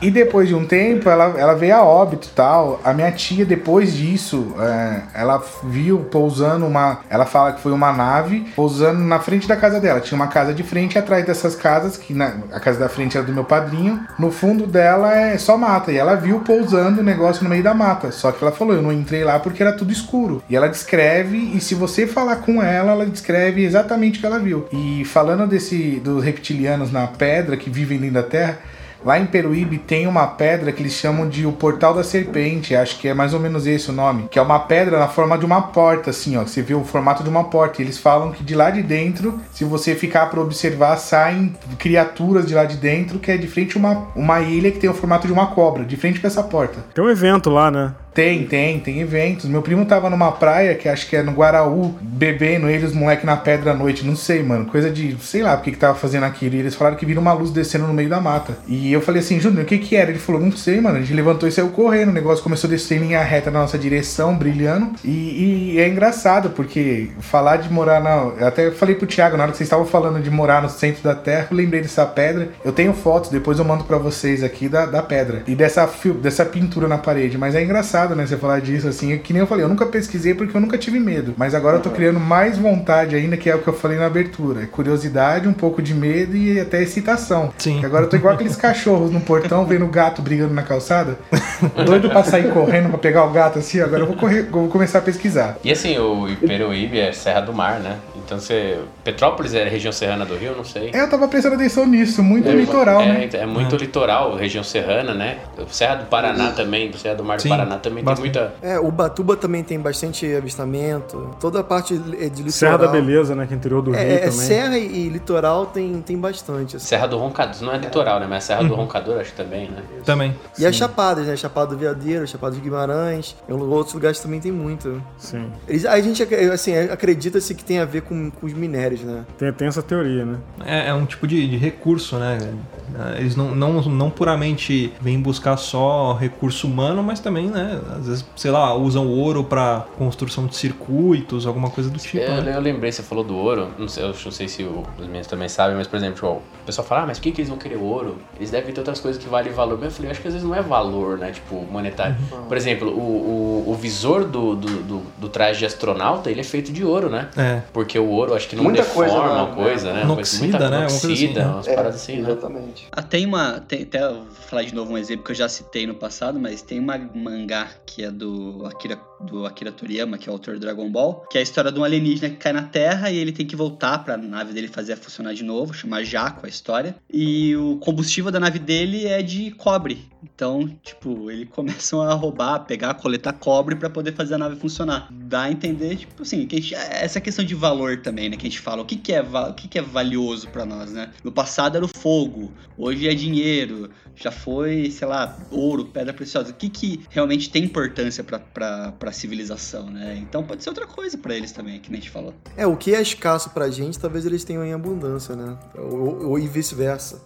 E depois de um tempo, ela, ela veio a óbito e tal. A minha tia, depois disso, é, ela viu pousando uma. Ela fala que foi uma nave pousando na frente da casa dela. Tinha uma casa de frente atrás dessas casas, que na- a casa da frente era do meu padrinho. No fundo dela é só mata. E ela viu pousando o negócio no meio da mata. Só que ela falou: eu não entrei lá porque era tudo escuro. E ela descreve, e se você falar com ela, ela descreve exatamente o que ela viu. E falando desse dos reptilianos na pedra que vivem dentro da Terra. Lá em Peruíbe tem uma pedra que eles chamam de o Portal da Serpente, acho que é mais ou menos esse o nome, que é uma pedra na forma de uma porta, assim, ó. Você vê o formato de uma porta. E eles falam que de lá de dentro, se você ficar para observar, saem criaturas de lá de dentro, que é de frente uma, uma ilha que tem o formato de uma cobra, de frente para essa porta. Tem um evento lá, né? Tem, tem, tem eventos. Meu primo tava numa praia, que acho que é no Guaraú, bebendo ele, os moleques na pedra à noite, não sei, mano. Coisa de, sei lá, porque que tava fazendo aquilo. E eles falaram que viram uma luz descendo no meio da mata. E eu falei assim, Júnior, o que que era? Ele falou, não sei, mano. A gente levantou e saiu correndo. O negócio começou a descer em linha reta na nossa direção, brilhando. E, e é engraçado, porque falar de morar na. Eu até falei pro Thiago, na hora que vocês estavam falando de morar no centro da terra, eu lembrei dessa pedra. Eu tenho fotos, depois eu mando pra vocês aqui da, da pedra. E dessa, dessa pintura na parede. Mas é engraçado, né? Você falar disso assim. Que nem eu falei, eu nunca pesquisei porque eu nunca tive medo. Mas agora eu tô criando mais vontade ainda, que é o que eu falei na abertura. É curiosidade, um pouco de medo e até excitação. Sim. Que agora eu tô igual aqueles cachorros no portão vendo o gato brigando na calçada. Doido pra sair correndo pra pegar o gato assim. Agora eu vou, correr, vou começar a pesquisar. E assim, o Peruíbe é Serra do Mar, né? Então você. Petrópolis é região serrana do Rio? Não sei. É, eu tava prestando atenção nisso, muito É, litoral, é, né? É muito litoral, região serrana, né? Serra do Paraná também, Serra do Mar do Sim, Paraná também bastante. tem muita. É, Ubatuba também tem bastante avistamento. Toda a parte é de litoral. Serra da Beleza, né? Que é interior do Rio É, é, também. serra e, litoral tem, tem bastante. assim. Serra do Roncador, não é litoral, né? Mas Serra do Roncador acho que também, né? Também. E as chapadas, né? Chapada do Veadeiro, Chapada de Guimarães. Em outros lugares também tem muito. Sim. Eles, a gente assim, acredita-se que tem a ver com, com os minérios, né? Tem, tem essa teoria, né? É, é um tipo de, de recurso, né? Eles não, não, não puramente vêm buscar só recurso humano, mas também, né? Às vezes, sei lá, usam ouro pra construção de circuitos, alguma coisa do tipo. Eu, né? eu lembrei, você falou do ouro, não sei, eu não sei se o- os meninos também sabem, mas por exemplo, ó, o pessoal fala, ah, mas por que, que eles vão querer ouro? Eles devem ter outras coisas que valem valor. Mas eu falei, eu acho que às vezes não é valor, né? Tipo, monetário. Por exemplo, o, o, o visor do, do, do, do traje de astronauta, ele é feito de ouro, né? É. Porque o ouro, acho que não Muita deforma coisa, uma né? coisa, né? Uma coisa- né? Uma coisa assim, oxida, né? umas É, paradas assim, né? Exatamente. Ah, tem uma. Tem, até vou falar de novo um exemplo que eu já citei no passado, mas tem uma mangá que é do Akira, do Akira Toriyama, que é o autor do Dragon Ball, que é a história de um alienígena que cai na Terra e ele tem que voltar pra nave dele fazer funcionar de novo, chama Jaco a história. E o combustível da nave dele é de cobre. Então, tipo, eles começam a roubar, pegar, coletar cobre pra poder fazer a nave funcionar. Dá a entender, tipo assim, que a gente- essa questão de valor também, né? Que a gente fala, o que, que, é, o que, que é valioso pra nós, né? No passado era o fogo, hoje é dinheiro, já foi, sei lá, ouro, pedra preciosa. O que, que realmente tem importância pra, pra civilização, né? Então pode ser outra coisa pra eles também, que nem a gente falou. É, o que é escasso pra gente, talvez eles tenham em abundância, né? Ou, ou e vice-versa.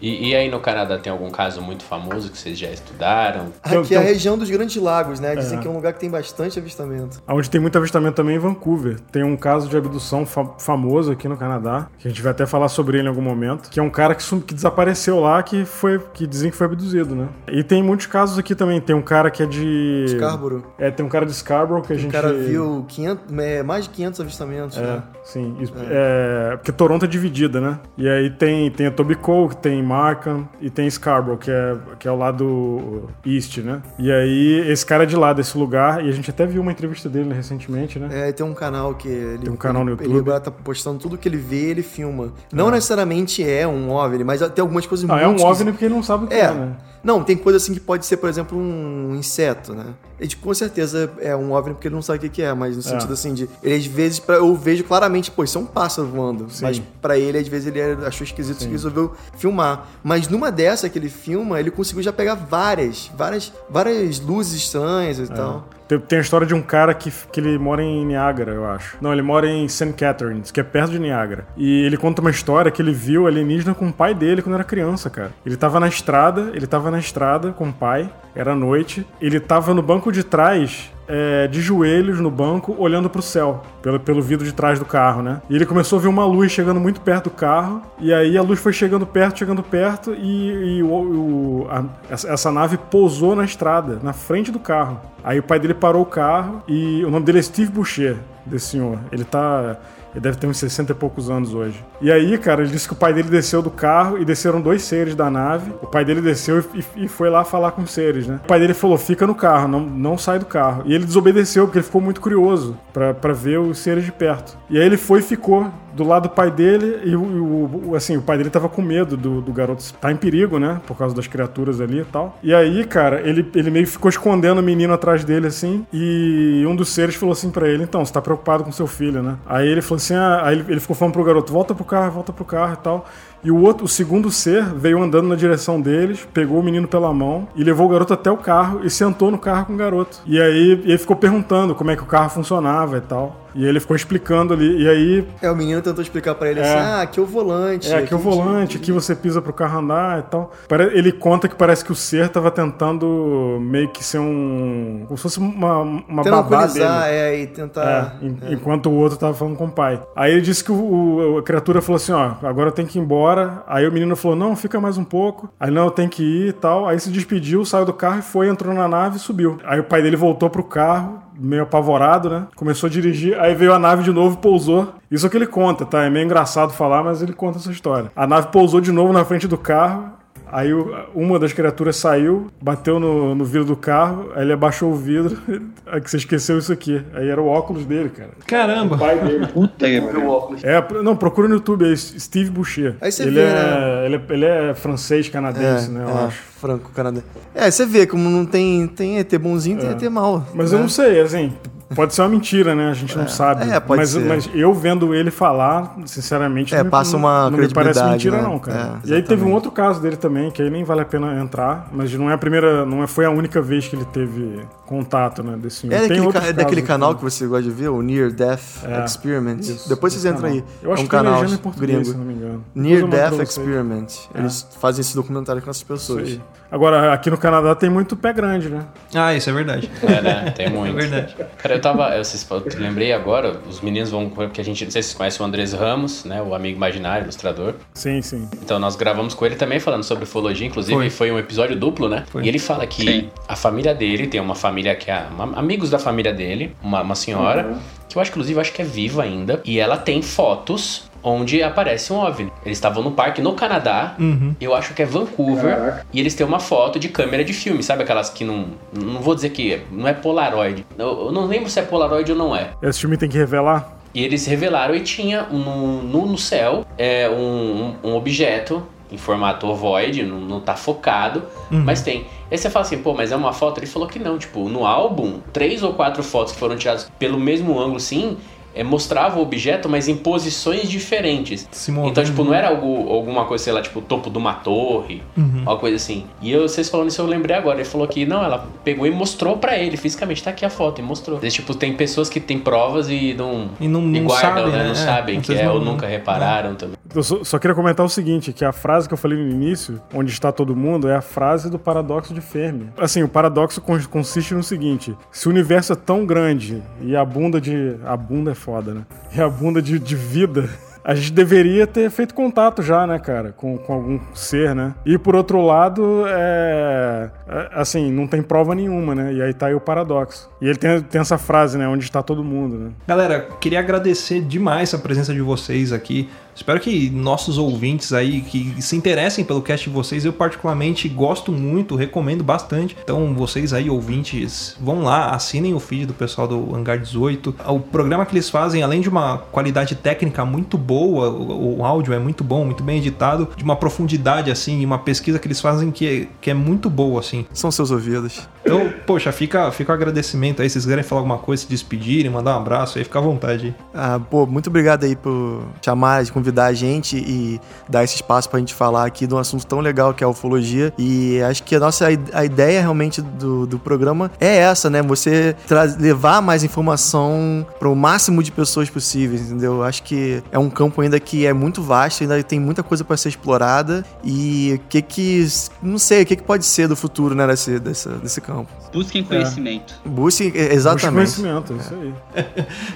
E, e aí no Canadá tem algum caso muito famoso que vocês já estudaram? Aqui é a região dos Grandes Lagos, né? Dizem É. que é um lugar que tem bastante avistamento. Onde tem muito avistamento também é em Vancouver. Tem um caso de abdução fa- famoso aqui no Canadá, que a gente vai até falar sobre ele em algum momento, que é um cara que, que desapareceu lá, que foi que dizem que foi abduzido, né? E tem muitos casos aqui também. Tem um cara que é de Scarborough. É, tem um cara de Scarborough que a O gente cara viu 500, é, mais de 500 avistamentos, É, né? sim. Isso- é, porque Toronto é dividida, né? E aí tem, tem a Tobico, tem Markham e tem Scarborough, que é, que é o lado east, né? E aí esse cara é de lá, desse lugar, e a gente até viu uma entrevista dele recentemente, né? É, tem um canal que ele, Tem um canal no YouTube. Ele agora tá postando tudo que ele vê, ele filma. Não necessariamente é um OVNI, mas tem algumas coisas Não, muito é um OVNI porque ele não sabe o que é, É. né? Não, tem coisa assim que pode ser, por exemplo, um inseto, né? E, tipo, com certeza é um OVNI porque ele não sabe o que é, mas no sentido assim de. Ele às vezes, pra, eu vejo claramente, pô, isso é um pássaro voando. Sim. Mas pra ele, às vezes, ele achou esquisito e resolveu filmar. Mas numa dessa que ele filma, ele conseguiu já pegar várias, várias, várias luzes estranhas e tal. Tem, tem a história de um cara que, que ele mora em Niagara, eu acho. Não, ele mora em St. Catharines, que é perto de Niagara. E ele conta uma história que ele viu alienígena com o pai dele quando era criança, cara. Ele tava na estrada, ele tava na estrada com o pai, era noite, ele tava no banco de trás é, de joelhos no banco, olhando pro céu, pelo, pelo vidro de trás do carro, né? E ele começou a ver uma luz chegando muito perto do carro, e aí a luz foi chegando perto, chegando perto, e, e o, o, a, essa nave pousou na estrada, na frente do carro. Aí o pai dele parou o carro, e o nome dele é Steve Boucher, desse senhor. Ele tá ele deve ter uns 60 e poucos anos hoje. E aí, cara, ele disse que o pai dele desceu do carro e desceram dois seres da nave. O pai dele desceu e, e foi lá falar com os seres, né? O pai dele falou: fica no carro, não, não sai do carro. E ele desobedeceu porque ele ficou muito curioso para ver os seres de perto. E aí ele foi e ficou do lado do pai dele e o, o assim, o pai dele tava com medo do, do garoto estar tá em perigo, né? Por causa das criaturas ali e tal. E aí, cara, ele, ele meio que ficou escondendo o menino atrás dele, assim, e um dos seres falou assim para ele, então, você tá preocupado com seu filho, né? Aí ele falou assim, ah, aí ele, ele ficou falando pro garoto, volta pro carro, volta pro carro e tal. E o outro, o segundo ser, veio andando na direção deles, pegou o menino pela mão e levou o garoto até o carro e sentou no carro com o garoto. E aí ele ficou perguntando como é que o carro funcionava e tal. E ele ficou explicando ali, e aí... É, o menino tentou explicar para ele é, assim, ah, aqui é o volante. É, aqui é o volante, aqui você pisa pro carro andar e tal. Ele conta que parece que o ser tava tentando meio que ser um... como se fosse uma, uma babá dele. é, e tentar... É, é. Enquanto o outro tava falando com o pai. Aí ele disse que o, a criatura falou assim, ó, agora tem que ir embora. Aí o menino falou, não, fica mais um pouco. Aí, não, tem que ir e tal. Aí se despediu, saiu do carro e foi, entrou na nave e subiu. Aí o pai dele voltou pro carro, meio apavorado, né? Começou a dirigir, aí veio a nave de novo, pousou. Isso é que ele conta, tá? É meio engraçado falar, mas ele conta essa história. A nave pousou de novo na frente do carro, Aí uma das criaturas saiu, bateu no, no vidro do carro, aí ele abaixou o vidro, aí que você esqueceu isso aqui. Aí era o óculos dele, cara. Caramba! O pai dele. Puta que o óculos. É, não, procura no YouTube, é Steve Boucher. Aí você ele vê, é, né? ele, é, ele é francês, canadense, é, né, eu é, acho. Franco-canadense. É, você vê como não tem, tem ET bonzinho, tem É. ET mal. Mas né? eu não sei, assim, pode ser uma mentira, né? A gente não sabe. É, pode mas, ser. mas eu vendo ele falar, sinceramente, É, não, me- passa uma não me parece mentira, né? não, cara. É, e aí teve um outro caso dele também, que aí nem vale a pena entrar, mas não é a primeira, não é- foi a única vez que ele teve contato, né, desse. É Tem daquele, ca- é daquele canal também. que você gosta de ver, o Near Death É. Experiment. Isso, Depois vocês entram aí. Eu acho é um que canal em português, se gringo. não me engano. Near Death. Experiment. Eles fazem esse documentário com essas pessoas. Agora, aqui no Canadá tem muito pé grande, né? Ah, isso é verdade. É, né? Tem É muito. verdade. Cara, eu tava. Eu, eu lembrei agora, os meninos vão. Porque a gente. Não sei se vocês conhecem o Andrés Ramos, né? O amigo imaginário, ilustrador. Sim, sim. Então nós gravamos com ele também falando sobre ufologia, inclusive Foi. foi, um episódio duplo, né? Foi. E ele fala que Sim. a família dele tem uma família que é uma- amigos da família dele, uma, uma senhora, que eu acho inclusive eu acho que é viva ainda, e ela tem fotos onde aparece um OVNI. Eles estavam no parque no Canadá, Uhum. eu acho que é Vancouver, e eles têm uma foto de câmera de filme, sabe aquelas que não não vou dizer que é- não é Polaroid. Eu, eu não lembro se é Polaroid ou não é. Esse filme tem que revelar? E eles revelaram e tinha no, no, no céu é, um, um, um objeto em formato ovoide, não, não tá focado, mas tem. Aí você fala assim, pô, mas é uma foto? Ele falou que não, tipo, no álbum, três ou quatro fotos que foram tiradas pelo mesmo ângulo, sim, é, mostrava o objeto, mas em posições diferentes. Então, tipo, não era algo, alguma coisa, sei lá, tipo, o topo de uma torre, Uhum. uma coisa assim. E eu, vocês falando isso, eu lembrei agora. Ele falou que, não, ela pegou e mostrou pra ele, fisicamente, tá aqui a foto, e mostrou. Mas, tipo, tem pessoas que têm provas e não... E não, não guardam, sabem, né? né? Não É, sabem que é, não- ou nunca repararam também. Eu só, só queria comentar o seguinte, que a frase que eu falei no início, onde está todo mundo, é a frase do paradoxo de Fermi. Assim, o paradoxo cons- consiste no seguinte, se o universo é tão grande e a bunda de... a bunda é foda, né? E a bunda de, de vida... A gente deveria ter feito contato já, né, cara, com, com algum ser, né? E por outro lado, é, é, Assim, não tem prova nenhuma, né? E aí tá aí o paradoxo. E ele tem, tem essa frase, né? Onde está todo mundo, né? Galera, queria agradecer demais a presença de vocês aqui. Espero que nossos ouvintes aí que se interessem pelo cast de vocês, eu particularmente gosto muito, recomendo bastante. Então, vocês aí, ouvintes, vão lá, assinem o feed do pessoal do Hangar 18. O programa que eles fazem, além de uma qualidade técnica muito boa, o, o áudio é muito bom, muito bem editado, de uma profundidade assim, e uma pesquisa que eles fazem que é, que é muito boa assim. São seus ouvidos. Então, poxa, fica, fica o agradecimento aí. Se vocês quiserem falar alguma coisa, se despedirem, mandar um abraço aí, fica à vontade. Ah, pô, muito obrigado aí por chamar, de convidar convidar a gente e dar esse espaço pra gente falar aqui de um assunto tão legal que é a ufologia. E acho que a nossa a ideia realmente do, do programa é essa, né? Você levar mais informação para o máximo de pessoas possíveis, entendeu? Acho que é um campo ainda que é muito vasto, ainda tem muita coisa para ser explorada e o que que não sei, o que que pode ser do futuro, né, desse, desse, desse campo. Busquem conhecimento. É. Busquem, exatamente. Busquem conhecimento, isso aí.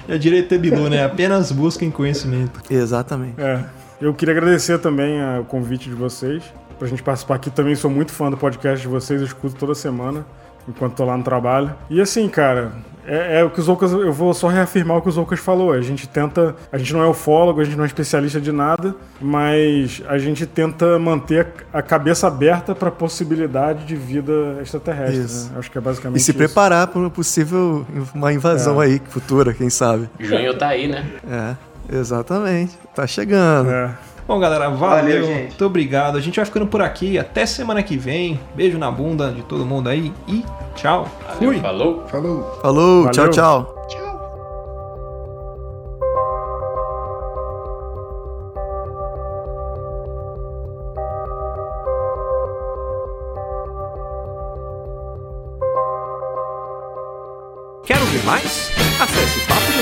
é direito Bilu, né? Apenas busquem conhecimento. Exatamente. É. Eu queria agradecer também o convite de vocês pra gente participar aqui. Também sou muito fã do podcast de vocês, eu escuto toda semana enquanto tô lá no trabalho. E assim, cara, é, é, o que os Ocas, eu vou só reafirmar o que os Ocas falou. A gente tenta, a gente não é ufólogo, a gente não é especialista de nada, mas a gente tenta manter a cabeça aberta para a possibilidade de vida extraterrestre. Né? Acho que é basicamente E se isso. preparar para uma possível uma invasão É. aí futura, quem sabe. Junho tá aí, né? É, exatamente. Tá chegando. É. Bom, galera, valeu. Valeu, gente. Muito obrigado. A gente vai ficando por aqui. Até semana que vem. Beijo na bunda de todo mundo aí e tchau. Valeu, Fui. falou. Falou. Falou, Valeu. tchau, tchau. Quer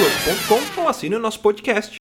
papodelouco.com ou assine o nosso podcast.